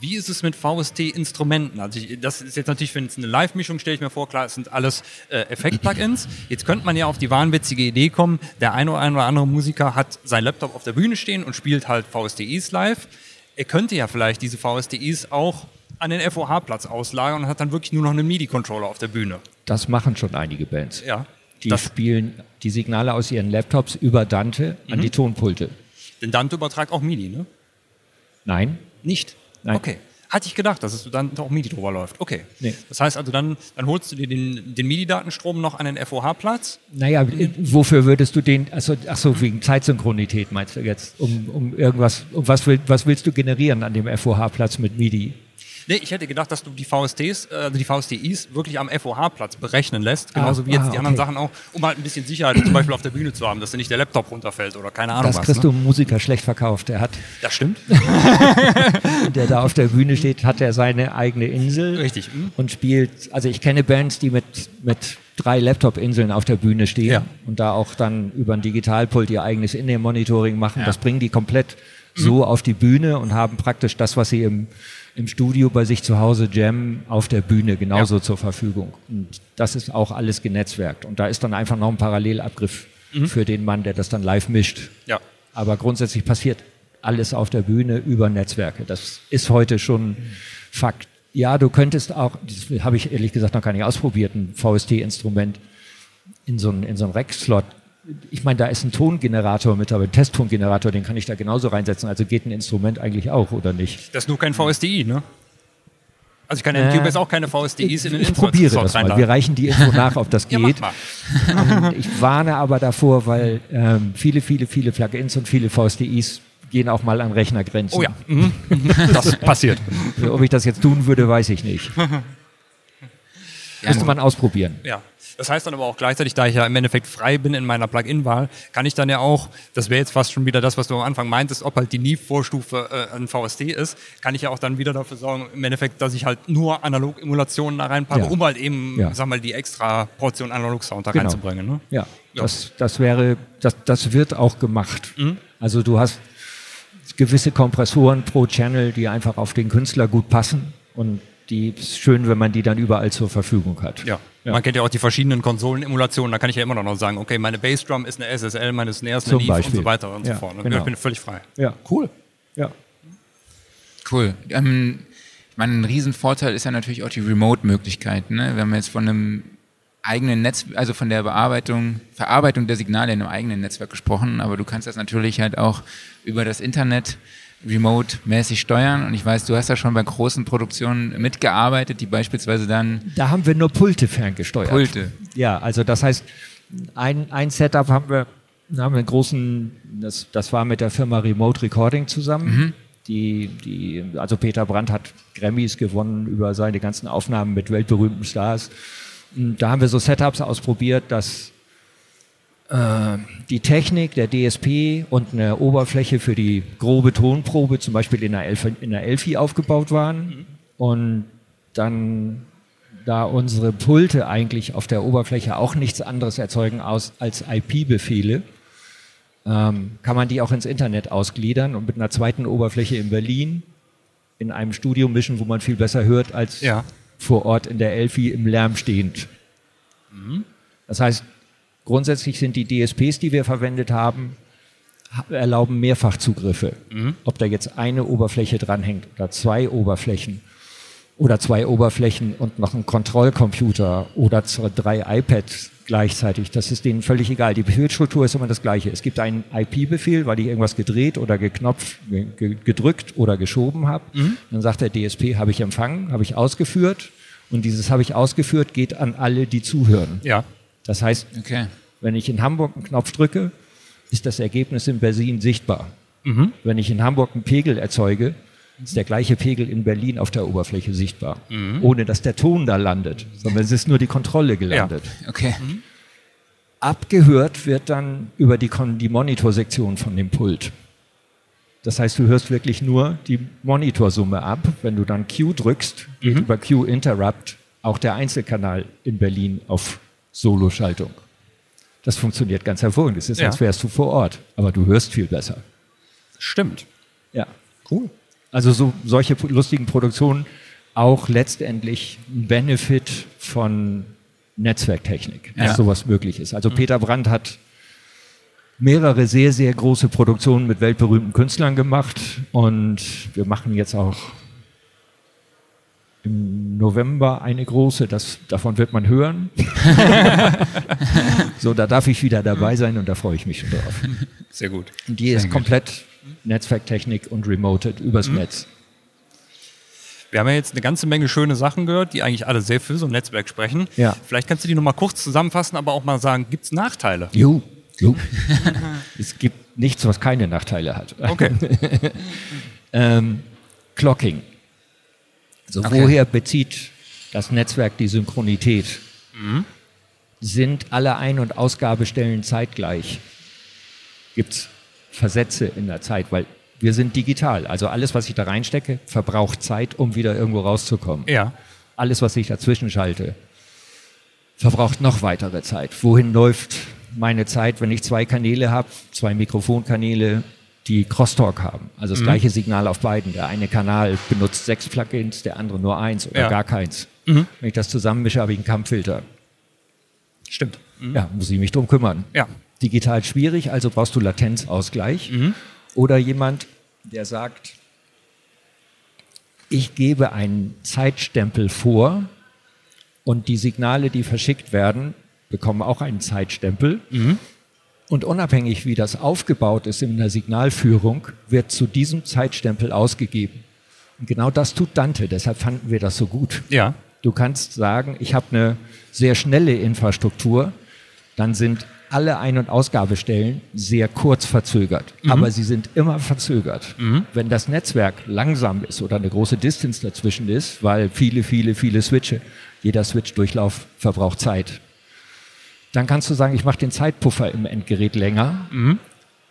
Wie ist es mit VST-Instrumenten? Also ich, das ist jetzt natürlich, wenn es eine Live-Mischung, stelle ich mir vor, klar, es sind alles äh, Effekt-Plugins. Jetzt könnte man ja auf die wahnwitzige Idee kommen, der eine oder andere Musiker hat seinen Laptop auf der Bühne stehen und spielt halt VSTIs live. Er könnte ja vielleicht diese VSTIs auch an den FOH-Platz auslagern und hat dann wirklich nur noch einen MIDI-Controller auf der Bühne. Das machen schon einige Bands. Ja. Die Das, spielen die Signale aus ihren Laptops über Dante an die Tonpulte. den Dante übertragt auch MIDI, ne? Nein, Nicht? Nein. Okay. Hatte ich gedacht, dass es dann auch MIDI drüber läuft. Okay. Nee. Das heißt also, dann, dann holst du dir den, den MIDI-Datenstrom noch an den FOH-Platz. Naja, äh, wofür würdest du den, also, ach so, wegen Zeitsynchronität meinst du jetzt, um, um irgendwas, um was, will, was willst du generieren an dem FOH-Platz mit MIDI? Nee, ich hätte gedacht, dass du die VSTs, äh, also die VSTIs wirklich am FOH-Platz berechnen lässt, genauso Ah, wie jetzt ah, die anderen okay. Sachen auch, um halt ein bisschen Sicherheit zum Beispiel auf der Bühne zu haben, dass dir nicht der Laptop runterfällt oder keine Ahnung Das was. kriegst ne? du Musiker schlecht verkauft. Der hat, Das stimmt. der da auf der Bühne steht, hat er seine eigene Insel. Richtig. hm? Und spielt, also ich kenne Bands, die mit, mit drei Laptop-Inseln auf der Bühne stehen Ja. und da auch dann über ein Digitalpult ihr eigenes In-Monitoring machen. Ja. Das bringen die komplett so auf die Bühne und haben praktisch das, was sie im, im Studio bei sich zu Hause jammen, auf der Bühne genauso zur Verfügung. Und das ist auch alles genetzwerkt. Und da ist dann einfach noch ein Parallelabgriff für den Mann, der das dann live mischt. Ja. Aber grundsätzlich passiert alles auf der Bühne über Netzwerke. Das ist heute schon Fakt. Ja, du könntest auch, das habe ich ehrlich gesagt noch gar nicht ausprobiert, ein VST-Instrument in so einen, in so einen Rack-Slot. Ich meine, da ist ein Tongenerator mit, aber ein Testtongenerator, den kann ich da genauso reinsetzen. Also geht ein Instrument eigentlich auch, oder nicht? Das ist nur kein VSTI, ne? Also ich kann in Äh, Cubase auch keine VSTIs in den ich probiere das mal. reinladen. Wir reichen die Info nach, ob das Ja, geht. mal. Und ich warne aber davor, weil ähm, viele, viele, viele Plugins und viele VSTIs gehen auch mal an Rechnergrenzen. Oh ja, mhm. das passiert. Ob ich das jetzt tun würde, weiß ich nicht. Müsste man ausprobieren. Ja. Das heißt dann aber auch gleichzeitig, da ich ja im Endeffekt frei bin in meiner Plugin-Wahl, kann ich dann ja auch, das wäre jetzt fast schon wieder das, was du am Anfang meintest, ob halt die Neve-Vorstufe äh, ein VST ist, kann ich ja auch dann wieder dafür sorgen, im Endeffekt, dass ich halt nur Analog-Emulationen da reinpacke, Ja. um halt eben, Ja. sag mal, die extra Portion Analog-Sound da Genau. reinzubringen. Ne? Ja, Ja. Das, das wäre, das, das wird auch gemacht. Mhm. Also du hast gewisse Kompressoren pro Channel, die einfach auf den Künstler gut passen und die ist schön, wenn man die dann überall zur Verfügung hat. Ja. Man kennt ja auch die verschiedenen Konsolen-Emulationen, da kann ich ja immer noch sagen, okay, meine Bassdrum ist eine SSL, meine Snare ist eine Zum Neve und so weiter und Ja, so fort. genau. Ich bin völlig frei. Ja, cool. Ja. Cool. Ähm, ich meine, ein Riesenvorteil ist ja natürlich auch die Remote-Möglichkeit. Ne? Wir haben jetzt von einem eigenen Netz, also von der Bearbeitung, Verarbeitung der Signale in einem eigenen Netzwerk gesprochen, aber du kannst das natürlich halt auch über das Internet remote-mäßig steuern. Und ich weiß, du hast ja schon bei großen Produktionen mitgearbeitet, die beispielsweise dann Da haben wir nur Pulte ferngesteuert. Pulte. Ja, also das heißt, ein, ein Setup haben wir, haben wir einen großen, das, das war mit der Firma Remote Recording zusammen. Die, die, also Peter Brandt hat Grammys gewonnen über seine ganzen Aufnahmen mit weltberühmten Stars. Und da haben wir so Setups ausprobiert, dass die Technik, der DSP und eine Oberfläche für die grobe Tonprobe zum Beispiel in der, Elf in der Elfi aufgebaut waren. Und dann, da unsere Pulte eigentlich auf der Oberfläche auch nichts anderes erzeugen als IP-Befehle, ähm, kann man die auch ins Internet ausgliedern und mit einer zweiten Oberfläche in Berlin in einem Studio mischen, wo man viel besser hört als Ja. vor Ort in der Elfi im Lärm stehend. Das heißt, grundsätzlich sind die DSPs, die wir verwendet haben, ha- erlauben Mehrfachzugriffe. Ob da jetzt eine Oberfläche dranhängt oder zwei Oberflächen oder zwei Oberflächen und noch ein Kontrollcomputer oder drei iPads gleichzeitig, das ist denen völlig egal. Die Befehlsstruktur ist immer das gleiche. Es gibt einen IP-Befehl, weil ich irgendwas gedreht oder geknopft, ge- ge- gedrückt oder geschoben habe. Dann sagt der DSP, habe ich empfangen, habe ich ausgeführt und dieses habe ich ausgeführt geht an alle, die zuhören. Ja. Das heißt, Okay. wenn ich in Hamburg einen Knopf drücke, ist das Ergebnis in Berlin sichtbar. Mhm. Wenn ich in Hamburg einen Pegel erzeuge, ist der gleiche Pegel in Berlin auf der Oberfläche sichtbar. Mhm. Ohne dass der Ton da landet, sondern es ist nur die Kontrolle gelandet. Okay. Abgehört wird dann über die, die Monitorsektion von dem Pult. Das heißt, du hörst wirklich nur die Monitorsumme ab. Wenn du dann Q drückst, geht über Q Interrupt auch der Einzelkanal in Berlin auf Soloschaltung. Das funktioniert ganz hervorragend. Es ist, Ja. als wärst du vor Ort, aber du hörst viel besser. Stimmt. Ja, cool. Also so solche lustigen Produktionen auch letztendlich ein Benefit von Netzwerktechnik, dass Ja. sowas möglich ist. Also Peter Brandt hat mehrere sehr, sehr große Produktionen mit weltberühmten Künstlern gemacht und wir machen jetzt auch im November eine große, das, davon wird man hören. so, da darf ich wieder dabei sein und da freue ich mich schon drauf. Sehr gut. Und die ist gut. komplett Netzwerktechnik und remoted übers Netz. Wir haben ja jetzt eine ganze Menge schöne Sachen gehört, die eigentlich alle sehr für so ein Netzwerk sprechen. Ja. Vielleicht kannst du die nochmal kurz zusammenfassen, aber auch mal sagen, gibt es Nachteile? Jo, jo. es gibt nichts, was keine Nachteile hat. Okay. ähm, Clocking. Also Okay. woher bezieht das Netzwerk die Synchronität? Sind alle Ein- und Ausgabestellen zeitgleich? Gibt es Versätze in der Zeit? Weil wir sind digital. Also alles, was ich da reinstecke, verbraucht Zeit, um wieder irgendwo rauszukommen. ja. alles, was ich dazwischen schalte, verbraucht noch weitere Zeit. Wohin läuft meine Zeit, wenn ich zwei Kanäle habe, zwei Mikrofonkanäle, die Crosstalk haben? Also das gleiche Signal auf beiden. Der eine Kanal benutzt sechs Plugins, der andere nur eins oder Ja. gar keins. Wenn ich das zusammenmische, habe ich einen Kampffilter. Stimmt. Ja, muss ich mich drum kümmern. Ja. Digital schwierig, also brauchst du Latenzausgleich. Oder jemand, der sagt, ich gebe einen Zeitstempel vor und die Signale, die verschickt werden, bekommen auch einen Zeitstempel. Und unabhängig, wie das aufgebaut ist in der Signalführung, wird zu diesem Zeitstempel ausgegeben. Und genau das tut Dante, deshalb fanden wir das so gut. Ja. Du kannst sagen, ich habe eine sehr schnelle Infrastruktur, dann sind alle Ein- und Ausgabestellen sehr kurz verzögert, aber sie sind immer verzögert. Wenn das Netzwerk langsam ist oder eine große Distance dazwischen ist, weil viele, viele, viele Switche, jeder Switch-Durchlauf verbraucht Zeit, dann kannst du sagen, ich mache den Zeitpuffer im Endgerät länger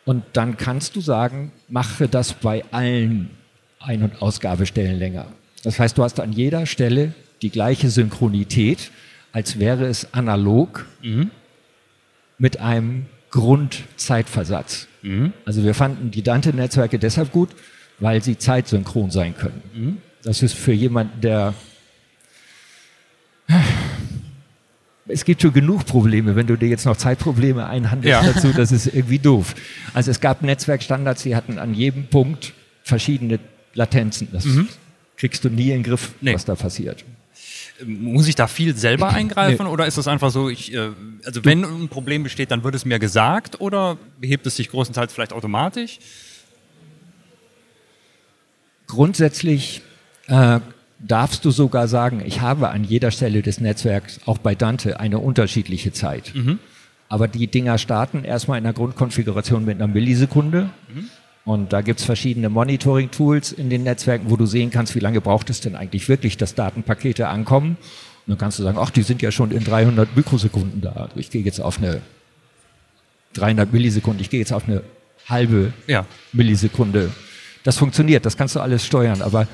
und dann kannst du sagen, mache das bei allen Ein- und Ausgabestellen länger. Das heißt, du hast an jeder Stelle die gleiche Synchronität, als wäre es analog mit einem Grundzeitversatz. Also wir fanden die Dante-Netzwerke deshalb gut, weil sie zeitsynchron sein können. Das ist für jemanden, der es gibt schon genug Probleme. Wenn du dir jetzt noch Zeitprobleme einhandelst Ja. dazu, das ist irgendwie doof. Also es gab Netzwerkstandards, die hatten an jedem Punkt verschiedene Latenzen. Das kriegst du nie in den Griff, Nee. was da passiert. Muss ich da viel selber eingreifen oder ist das einfach so, ich, äh, also wenn ein Problem besteht, dann wird es mir gesagt oder behebt es sich größtenteils vielleicht automatisch? Grundsätzlich äh, darfst du sogar sagen, ich habe an jeder Stelle des Netzwerks, auch bei Dante, eine unterschiedliche Zeit. Aber die Dinger starten erstmal in der Grundkonfiguration mit einer Millisekunde. Und da gibt's verschiedene Monitoring-Tools in den Netzwerken, wo du sehen kannst, wie lange braucht es denn eigentlich wirklich, dass Datenpakete ankommen. Und dann kannst du sagen, ach, die sind ja schon in 300 Mikrosekunden da. Also ich gehe jetzt auf eine 300 Millisekunden, ich gehe jetzt auf eine halbe Ja. Millisekunde. Das funktioniert, das kannst du alles steuern, aber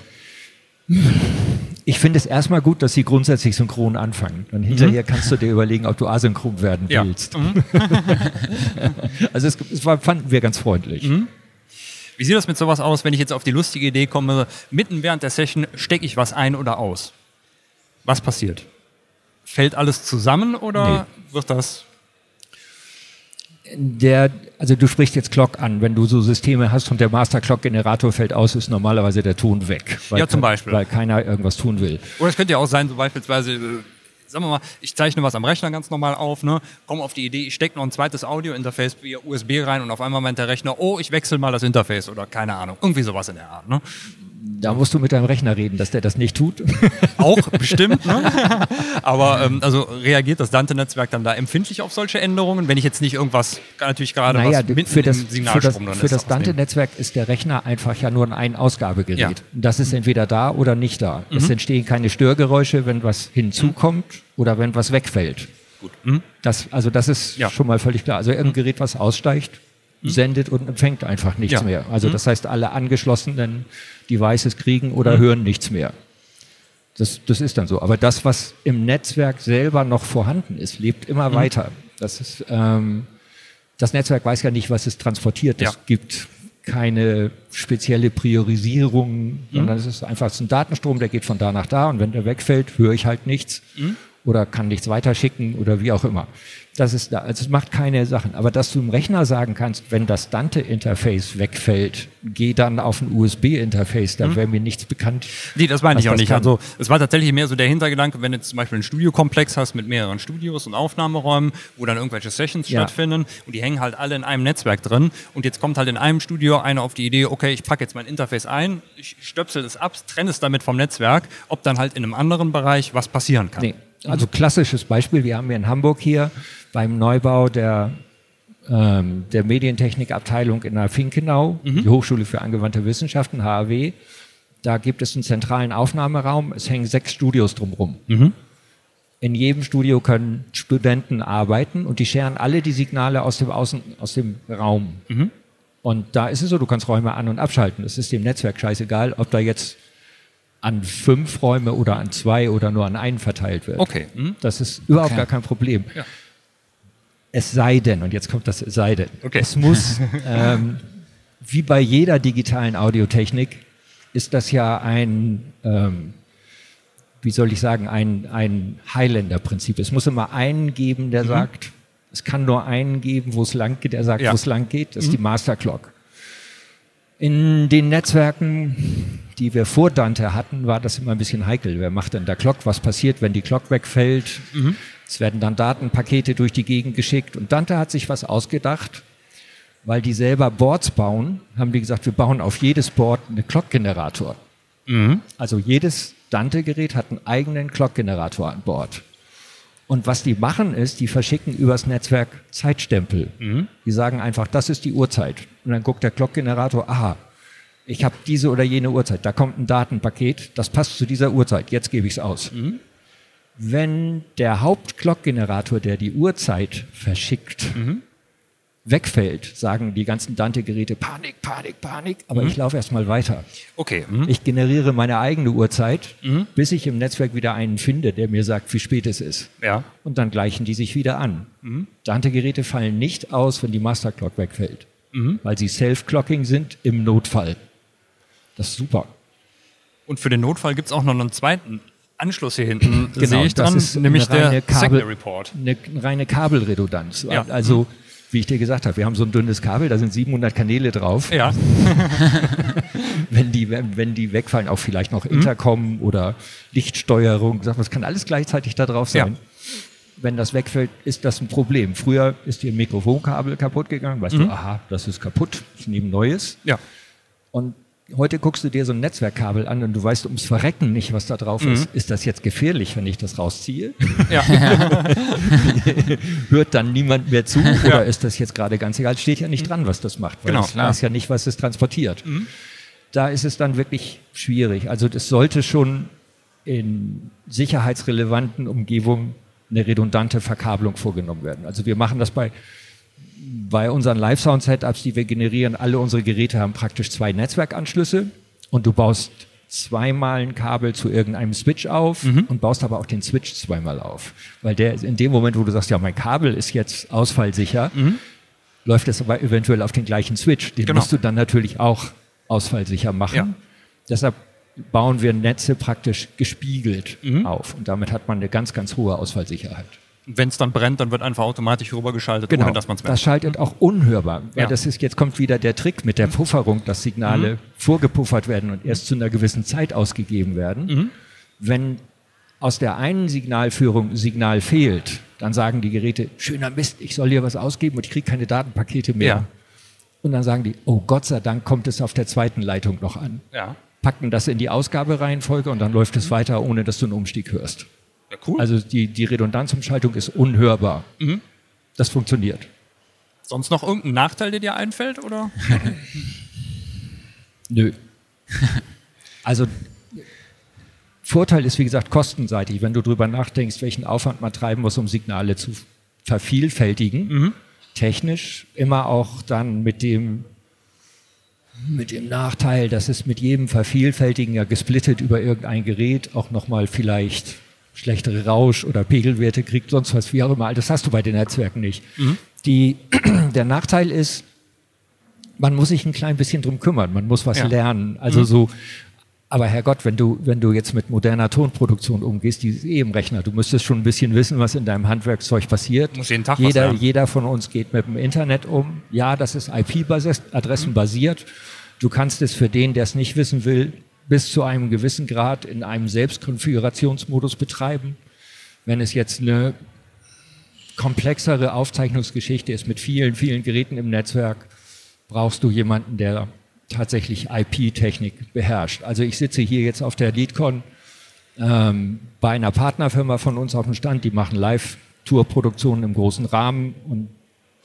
ich finde es erstmal gut, dass sie grundsätzlich synchron anfangen. Und hinterher kannst du dir überlegen, ob du asynchron werden Ja. willst. also es, es war, fanden wir ganz freundlich. Wie sieht das mit sowas aus, wenn ich jetzt auf die lustige Idee komme, mitten während der Session stecke ich was ein oder aus? Was passiert? Fällt alles zusammen oder wird das? Der, also du sprichst jetzt Clock an, wenn du so Systeme hast und der Master-Clock-Generator fällt aus, ist normalerweise der Ton weg. Weil, Ja, zum Beispiel. Weil keiner irgendwas tun will. Oder es könnte ja auch sein, so beispielsweise, äh, sagen wir mal, ich zeichne was am Rechner ganz normal auf, ne, komme auf die Idee, ich stecke noch ein zweites Audio-Interface via USB rein und auf einmal meint der Rechner, oh, ich wechsle mal das Interface oder keine Ahnung, irgendwie sowas in der Art. Ne? Da musst du mit deinem Rechner reden, dass der das nicht tut. Auch bestimmt, ne? aber ähm, also reagiert das Dante-Netzwerk dann da empfindlich auf solche Änderungen, wenn ich jetzt nicht irgendwas, natürlich gerade Naja, was für das, für das, Signalstrom für ist, das ausnehmen. Dante-Netzwerk ist der Rechner einfach ja nur ein Ausgabegerät. Ja. Das ist entweder da oder nicht da. Es Mhm. entstehen keine Störgeräusche, wenn was hinzukommt oder wenn was wegfällt. Gut. Mhm. Das, also das ist Ja. schon mal völlig klar. Also irgendein Gerät, was aussteigt, sendet und empfängt einfach nichts Ja. Mhm. mehr. Also das heißt, alle angeschlossenen Devices kriegen oder hören nichts mehr. Das, das ist dann so. Aber das, was im Netzwerk selber noch vorhanden ist, lebt immer Mhm. weiter. Das ist, ähm, das Netzwerk weiß ja nicht, was es transportiert. Es Ja. gibt keine spezielle Priorisierung, Mhm. sondern es ist einfach ein Datenstrom, der geht von da nach da und wenn der wegfällt, höre ich halt nichts Mhm. oder kann nichts weiterschicken oder wie auch immer. Das ist da. Also es macht keine Sachen. Aber dass du im Rechner sagen kannst, wenn das Dante-Interface wegfällt, geh dann auf ein USB-Interface, dann wäre mir nichts bekannt. Nee, das meine ich auch nicht. kann. Also es war tatsächlich mehr so der Hintergedanke, wenn du zum Beispiel einen Studiokomplex hast mit mehreren Studios und Aufnahmeräumen, wo dann irgendwelche Sessions Ja. stattfinden und die hängen halt alle in einem Netzwerk drin und jetzt kommt halt in einem Studio einer auf die Idee, okay, ich packe jetzt mein Interface ein, ich stöpsel es ab, trenne es damit vom Netzwerk, ob dann halt in einem anderen Bereich was passieren kann. Nee. Also klassisches Beispiel, wir haben hier in Hamburg hier beim Neubau der, ähm, der Medientechnikabteilung in der Finkenau, die Hochschule für angewandte Wissenschaften, HAW, da gibt es einen zentralen Aufnahmeraum, es hängen sechs Studios drumherum. In jedem Studio können Studenten arbeiten und die scheren alle die Signale aus dem Außen, aus dem Raum. Und da ist es so, du kannst Räume an- und abschalten. Es ist dem Netzwerk scheißegal, ob da jetzt an fünf Räume oder an zwei oder nur an einen verteilt wird. Okay. Mhm. Das ist überhaupt Okay. gar kein Problem. Ja. Es sei denn, und jetzt kommt das Es sei denn, Okay. es muss, ähm, wie bei jeder digitalen Audiotechnik, ist das ja ein, ähm, wie soll ich sagen, ein, ein Highlander-Prinzip. Es muss immer einen geben, der sagt, es kann nur einen geben, wo es lang geht, der sagt, Ja. wo es lang geht. Das ist die Master Clock. In den Netzwerken, die wir vor Dante hatten, war das immer ein bisschen heikel. Wer macht denn da Clock? Was passiert, wenn die Clock wegfällt? Es werden dann Datenpakete durch die Gegend geschickt. Und Dante hat sich was ausgedacht, weil die selber Boards bauen, haben die gesagt, wir bauen auf jedes Board einen Clock-Generator. Also jedes Dante-Gerät hat einen eigenen Clock-Generator an Bord. Und was die machen ist, die verschicken übers Netzwerk Zeitstempel. Die sagen einfach, das ist die Uhrzeit. Und dann guckt der Clock-Generator, aha, ich habe diese oder jene Uhrzeit. Da kommt ein Datenpaket, das passt zu dieser Uhrzeit. Jetzt gebe ich es aus. Wenn der Haupt-Clock-Generator, der die Uhrzeit verschickt, wegfällt, sagen die ganzen Dante-Geräte Panik, Panik, Panik, aber ich laufe erstmal weiter. Okay. Mhm. Ich generiere meine eigene Uhrzeit, bis ich im Netzwerk wieder einen finde, der mir sagt, wie spät es ist. Ja. Und dann gleichen die sich wieder an. Dante-Geräte fallen nicht aus, wenn die Masterclock wegfällt, weil sie Self-Clocking sind im Notfall. Das ist super. Und für den Notfall gibt es auch noch einen zweiten Anschluss hier hinten Genau, sehe ich das dran, ist nämlich eine reine der Kabel- Report. eine reine Kabelredundanz. Ja. Also, wie ich dir gesagt habe, wir haben so ein dünnes Kabel, da sind 700 Kanäle drauf. Ja, Wenn, die, wenn, die wegfallen, auch vielleicht Mhm. noch Intercom oder Lichtsteuerung, das kann alles gleichzeitig da drauf sein. Ja. Wenn das wegfällt, ist das ein Problem. Früher ist dir ein Mikrofonkabel kaputt gegangen, weißt Mhm. du, aha, das ist kaputt, ich nehme neues. ja, Und heute guckst du dir so ein Netzwerkkabel an und du weißt ums Verrecken nicht, was da drauf Mhm. ist. Ist das jetzt gefährlich, wenn ich das rausziehe? ja. Hört dann niemand mehr zu? Oder ist das jetzt gerade ganz egal? Steht ja nicht dran, was das macht, weil Genau, klar. weiß ja nicht, was es transportiert. Da ist es dann wirklich schwierig. Also das sollte schon in sicherheitsrelevanten Umgebungen eine redundante Verkabelung vorgenommen werden. Also wir machen das bei bei unseren Live-Sound-Setups, die wir generieren, alle unsere Geräte haben praktisch zwei Netzwerkanschlüsse und du baust zweimal ein Kabel zu irgendeinem Switch auf und baust aber auch den Switch zweimal auf. Weil der in dem Moment, wo du sagst, ja, mein Kabel ist jetzt ausfallsicher, läuft es aber eventuell auf den gleichen Switch. Den Genau. musst du dann natürlich auch ausfallsicher machen. Ja. Deshalb bauen wir Netze praktisch gespiegelt auf und damit hat man eine ganz, ganz hohe Ausfallsicherheit. Wenn es dann brennt, dann wird einfach automatisch rübergeschaltet, Genau, ohne dass man es das merkt. schaltet auch unhörbar. Weil Ja. das ist, jetzt kommt wieder der Trick mit der Pufferung, dass Signale vorgepuffert werden und erst zu einer gewissen Zeit ausgegeben werden. Wenn aus der einen Signalführung Signal fehlt, dann sagen die Geräte, schöner Mist, ich soll hier was ausgeben und ich kriege keine Datenpakete mehr. Ja. Und dann sagen die, oh Gott sei Dank kommt es auf der zweiten Leitung noch an. Ja. Packen das in die Ausgabereihenfolge und dann läuft es weiter, ohne dass du einen Umstieg hörst. Ja, cool. Also die, die Redundanzumschaltung ist unhörbar. Das funktioniert. Sonst noch irgendein Nachteil, der dir einfällt, oder? Nö. Also Vorteil ist, wie gesagt, kostenseitig, wenn du drüber nachdenkst, welchen Aufwand man treiben muss, um Signale zu vervielfältigen. Technisch immer auch dann mit dem, mit dem Nachteil, dass es mit jedem Vervielfältigen ja gesplittet über irgendein Gerät auch nochmal vielleicht schlechtere Rausch- oder Pegelwerte kriegt, sonst was, wie auch immer. Das hast du bei den Netzwerken nicht. Die, der Nachteil ist, man muss sich ein klein bisschen drum kümmern, man muss was Ja. lernen. Also so, aber Herrgott, wenn du, wenn du jetzt mit moderner Tonproduktion umgehst, die ist eh im Rechner, du müsstest schon ein bisschen wissen, was in deinem Handwerkszeug passiert. Muss jeden Tag was jeder, lernen. jeder von uns geht mit dem Internet um. Ja, das ist IP-Adressen-basiert. Du kannst es für den, der es nicht wissen will, bis zu einem gewissen Grad in einem Selbstkonfigurationsmodus betreiben. Wenn es jetzt eine komplexere Aufzeichnungsgeschichte ist mit vielen, vielen Geräten im Netzwerk, brauchst du jemanden, der tatsächlich IP-Technik beherrscht. Also ich sitze hier jetzt auf der LeadCon ähm, bei einer Partnerfirma von uns auf dem Stand, die machen Live-Tour-Produktionen im großen Rahmen und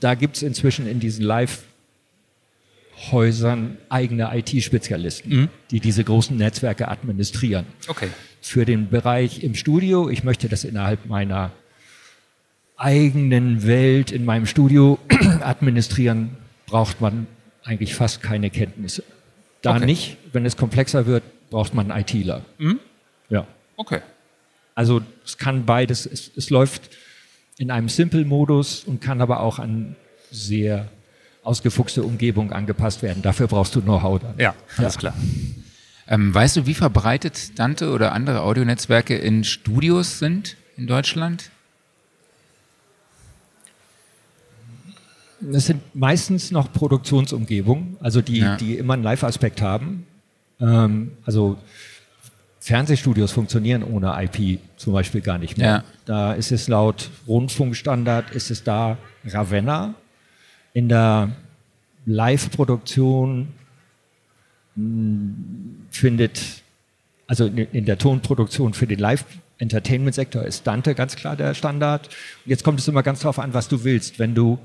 da gibt es inzwischen in diesen Live-Häusern eigene IT-Spezialisten, die diese großen Netzwerke administrieren Okay. für den Bereich im Studio. Ich möchte das innerhalb meiner eigenen Welt in meinem Studio administrieren, braucht man eigentlich fast keine Kenntnisse. Da Okay. nicht, wenn es komplexer wird, braucht man einen ITler. Ja. Okay. Also es kann beides, es, es läuft in einem Simple-Modus und kann aber auch an sehr ausgefuchste Umgebung angepasst werden. Dafür brauchst du Know-how dann. Ja, alles klar. Ähm, weißt du, wie verbreitet Dante oder andere Audionetzwerke in Studios sind in Deutschland? Es sind meistens noch Produktionsumgebungen, also die, Ja. die immer einen Live-Aspekt haben. Ähm, also Fernsehstudios funktionieren ohne IP zum Beispiel gar nicht mehr. Ja. Da ist es laut Rundfunkstandard, ist es da Ravenna. In der Live-Produktion mh, findet, also in, der Tonproduktion für den Live-Entertainment-Sektor ist Dante ganz klar der Standard. Und jetzt kommt es immer ganz darauf an, was du willst. Wenn du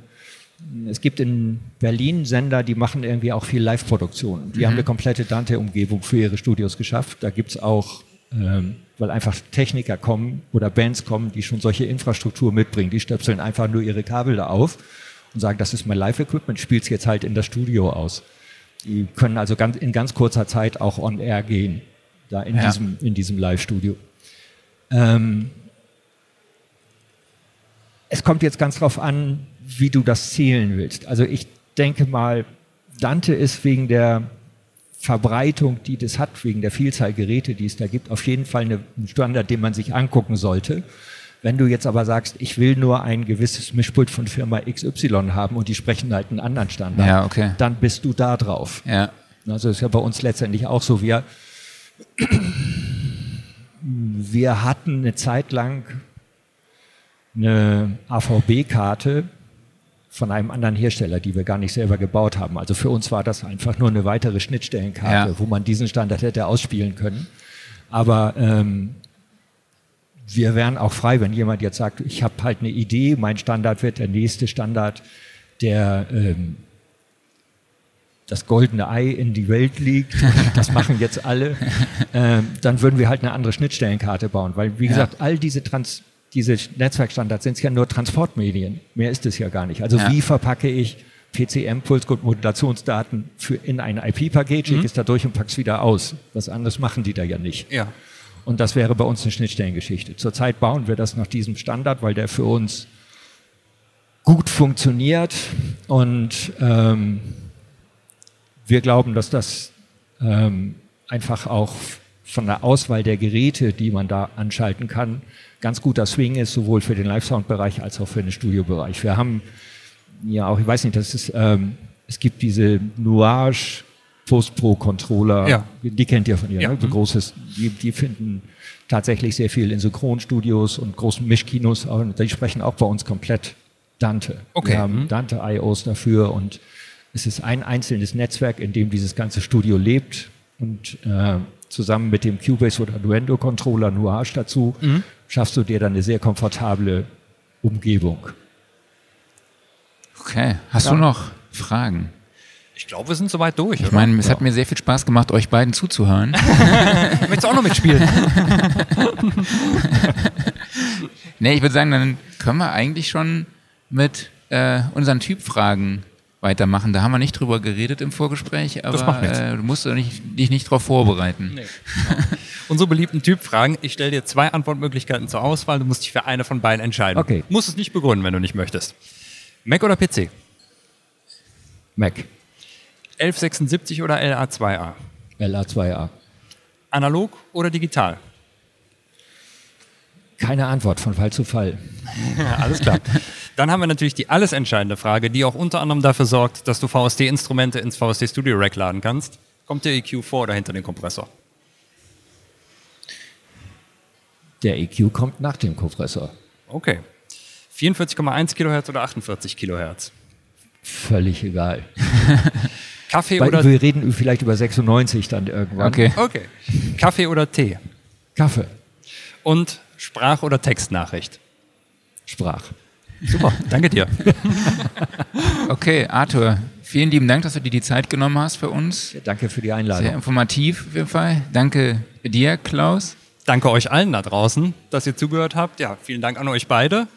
es gibt in Berlin Sender, die machen irgendwie auch viel Live-Produktion. Die haben eine komplette Dante-Umgebung für ihre Studios geschafft. Da gibt's auch, ähm, weil einfach Techniker kommen oder Bands kommen, die schon solche Infrastruktur mitbringen. Die stöpseln einfach nur ihre Kabel da auf und sagen, das ist mein Live-Equipment, spiel's jetzt halt in das Studio aus. Die können also ganz, in ganz kurzer Zeit auch on air gehen, da in Ja. diesem, in diesem Live-Studio. Ähm, es kommt jetzt ganz drauf an, wie du das zählen willst. Also ich denke mal, Dante ist wegen der Verbreitung, die das hat, wegen der Vielzahl Geräte, die es da gibt, auf jeden Fall ein Standard, den man sich angucken sollte. Wenn du jetzt aber sagst, ich will nur ein gewisses Mischpult von Firma XY haben und die sprechen halt einen anderen Standard, Ja, okay. dann bist du da drauf. Ja. Also ist ja bei uns letztendlich auch so. Wir, wir hatten eine Zeit lang eine AVB-Karte von einem anderen Hersteller, die wir gar nicht selber gebaut haben. Also für uns war das einfach nur eine weitere Schnittstellenkarte, Ja. wo man diesen Standard hätte ausspielen können. Aber ähm, wir wären auch frei, wenn jemand jetzt sagt, ich habe halt eine Idee, mein Standard wird der nächste Standard, der ähm, das goldene Ei in die Welt liegt, das machen jetzt alle, ähm, dann würden wir halt eine andere Schnittstellenkarte bauen. Weil, wie Ja. gesagt, all diese, Trans diese Netzwerkstandards sind ja nur Transportmedien. Mehr ist es ja gar nicht. Also Ja. wie verpacke ich PCM, Pulscode-Modulationsdaten für in ein IP-Paket, schicke es da durch und pack's wieder aus. Was anderes machen die da ja nicht. Ja. Und das wäre bei uns eine Schnittstellengeschichte. Zurzeit bauen wir das nach diesem Standard, weil der für uns gut funktioniert und ähm, wir glauben, dass das ähm, einfach auch von der Auswahl der Geräte, die man da anschalten kann, ganz guter Swing ist, sowohl für den Live-Sound-Bereich als auch für den Studiobereich. Wir haben ja auch, ich weiß nicht, das ist, ähm, es gibt diese Nuage Post-Pro-Controller, Ja. die kennt ihr von ihr, Ja. ne? so großes, die, die finden tatsächlich sehr viel in Synchronstudios und großen Mischkinos, die sprechen auch bei uns komplett Dante. Okay. Wir haben Mhm. Dante IOs dafür und es ist ein einzelnes Netzwerk, in dem dieses ganze Studio lebt und äh, zusammen mit dem Cubase oder Nuendo Controller Nuage dazu Mhm. schaffst du dir dann eine sehr komfortable Umgebung. Okay. Hast du noch Fragen? Ich glaube, wir sind soweit durch. Ich meine, es hat mir sehr viel Spaß gemacht, euch beiden zuzuhören. möchtest du auch noch mitspielen? nee, ich würde sagen, dann können wir eigentlich schon mit äh, unseren Typfragen weitermachen. Da haben wir nicht drüber geredet im Vorgespräch, aber macht nichts. äh, du musst nicht, dich nicht darauf vorbereiten. Unsere beliebten Typfragen. Ich stelle dir zwei Antwortmöglichkeiten zur Auswahl. Du musst dich für eine von beiden entscheiden. Okay. Musst es nicht begründen, wenn du nicht möchtest. Mac oder PC? Mac, 1176 oder LA2A? LA2A. Analog oder digital? Keine Antwort von Fall zu Fall. Ja, alles klar. Dann haben wir natürlich die alles entscheidende Frage, die auch unter anderem dafür sorgt, dass du VST-Instrumente ins VST Studio Rack laden kannst. Kommt der EQ vor oder hinter den Kompressor? Der EQ kommt nach dem Kompressor. Okay. 44,1 Kilohertz oder 48 Kilohertz? Völlig egal. Kaffee Weil oder wir reden vielleicht über 96 dann irgendwann. Okay. Okay. Kaffee oder Tee? Kaffee, Und Sprach- oder Textnachricht? Sprach. Super, danke dir. Okay, Arthur, vielen lieben Dank, dass du dir die Zeit genommen hast für uns. Ja, danke für die Sehr Einladung. informativ auf jeden Fall. Danke dir, Klaus. Danke euch allen da draußen, dass ihr zugehört habt. Ja, vielen Dank an euch beide.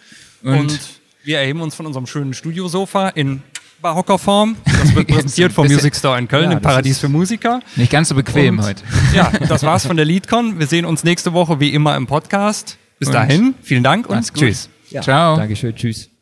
Und, Und- wir erheben uns von unserem schönen Studiosofa in barocker Form. Das wird präsentiert vom Music Store in Köln, Ja, im Paradies für Musiker. Nicht ganz so bequem Und- heute. Ja, das war's von der LeadCon. Wir sehen uns nächste Woche wie immer im Podcast. Bis Und dahin, vielen Dank und tschüss. Ja, Ciao. Dankeschön, tschüss.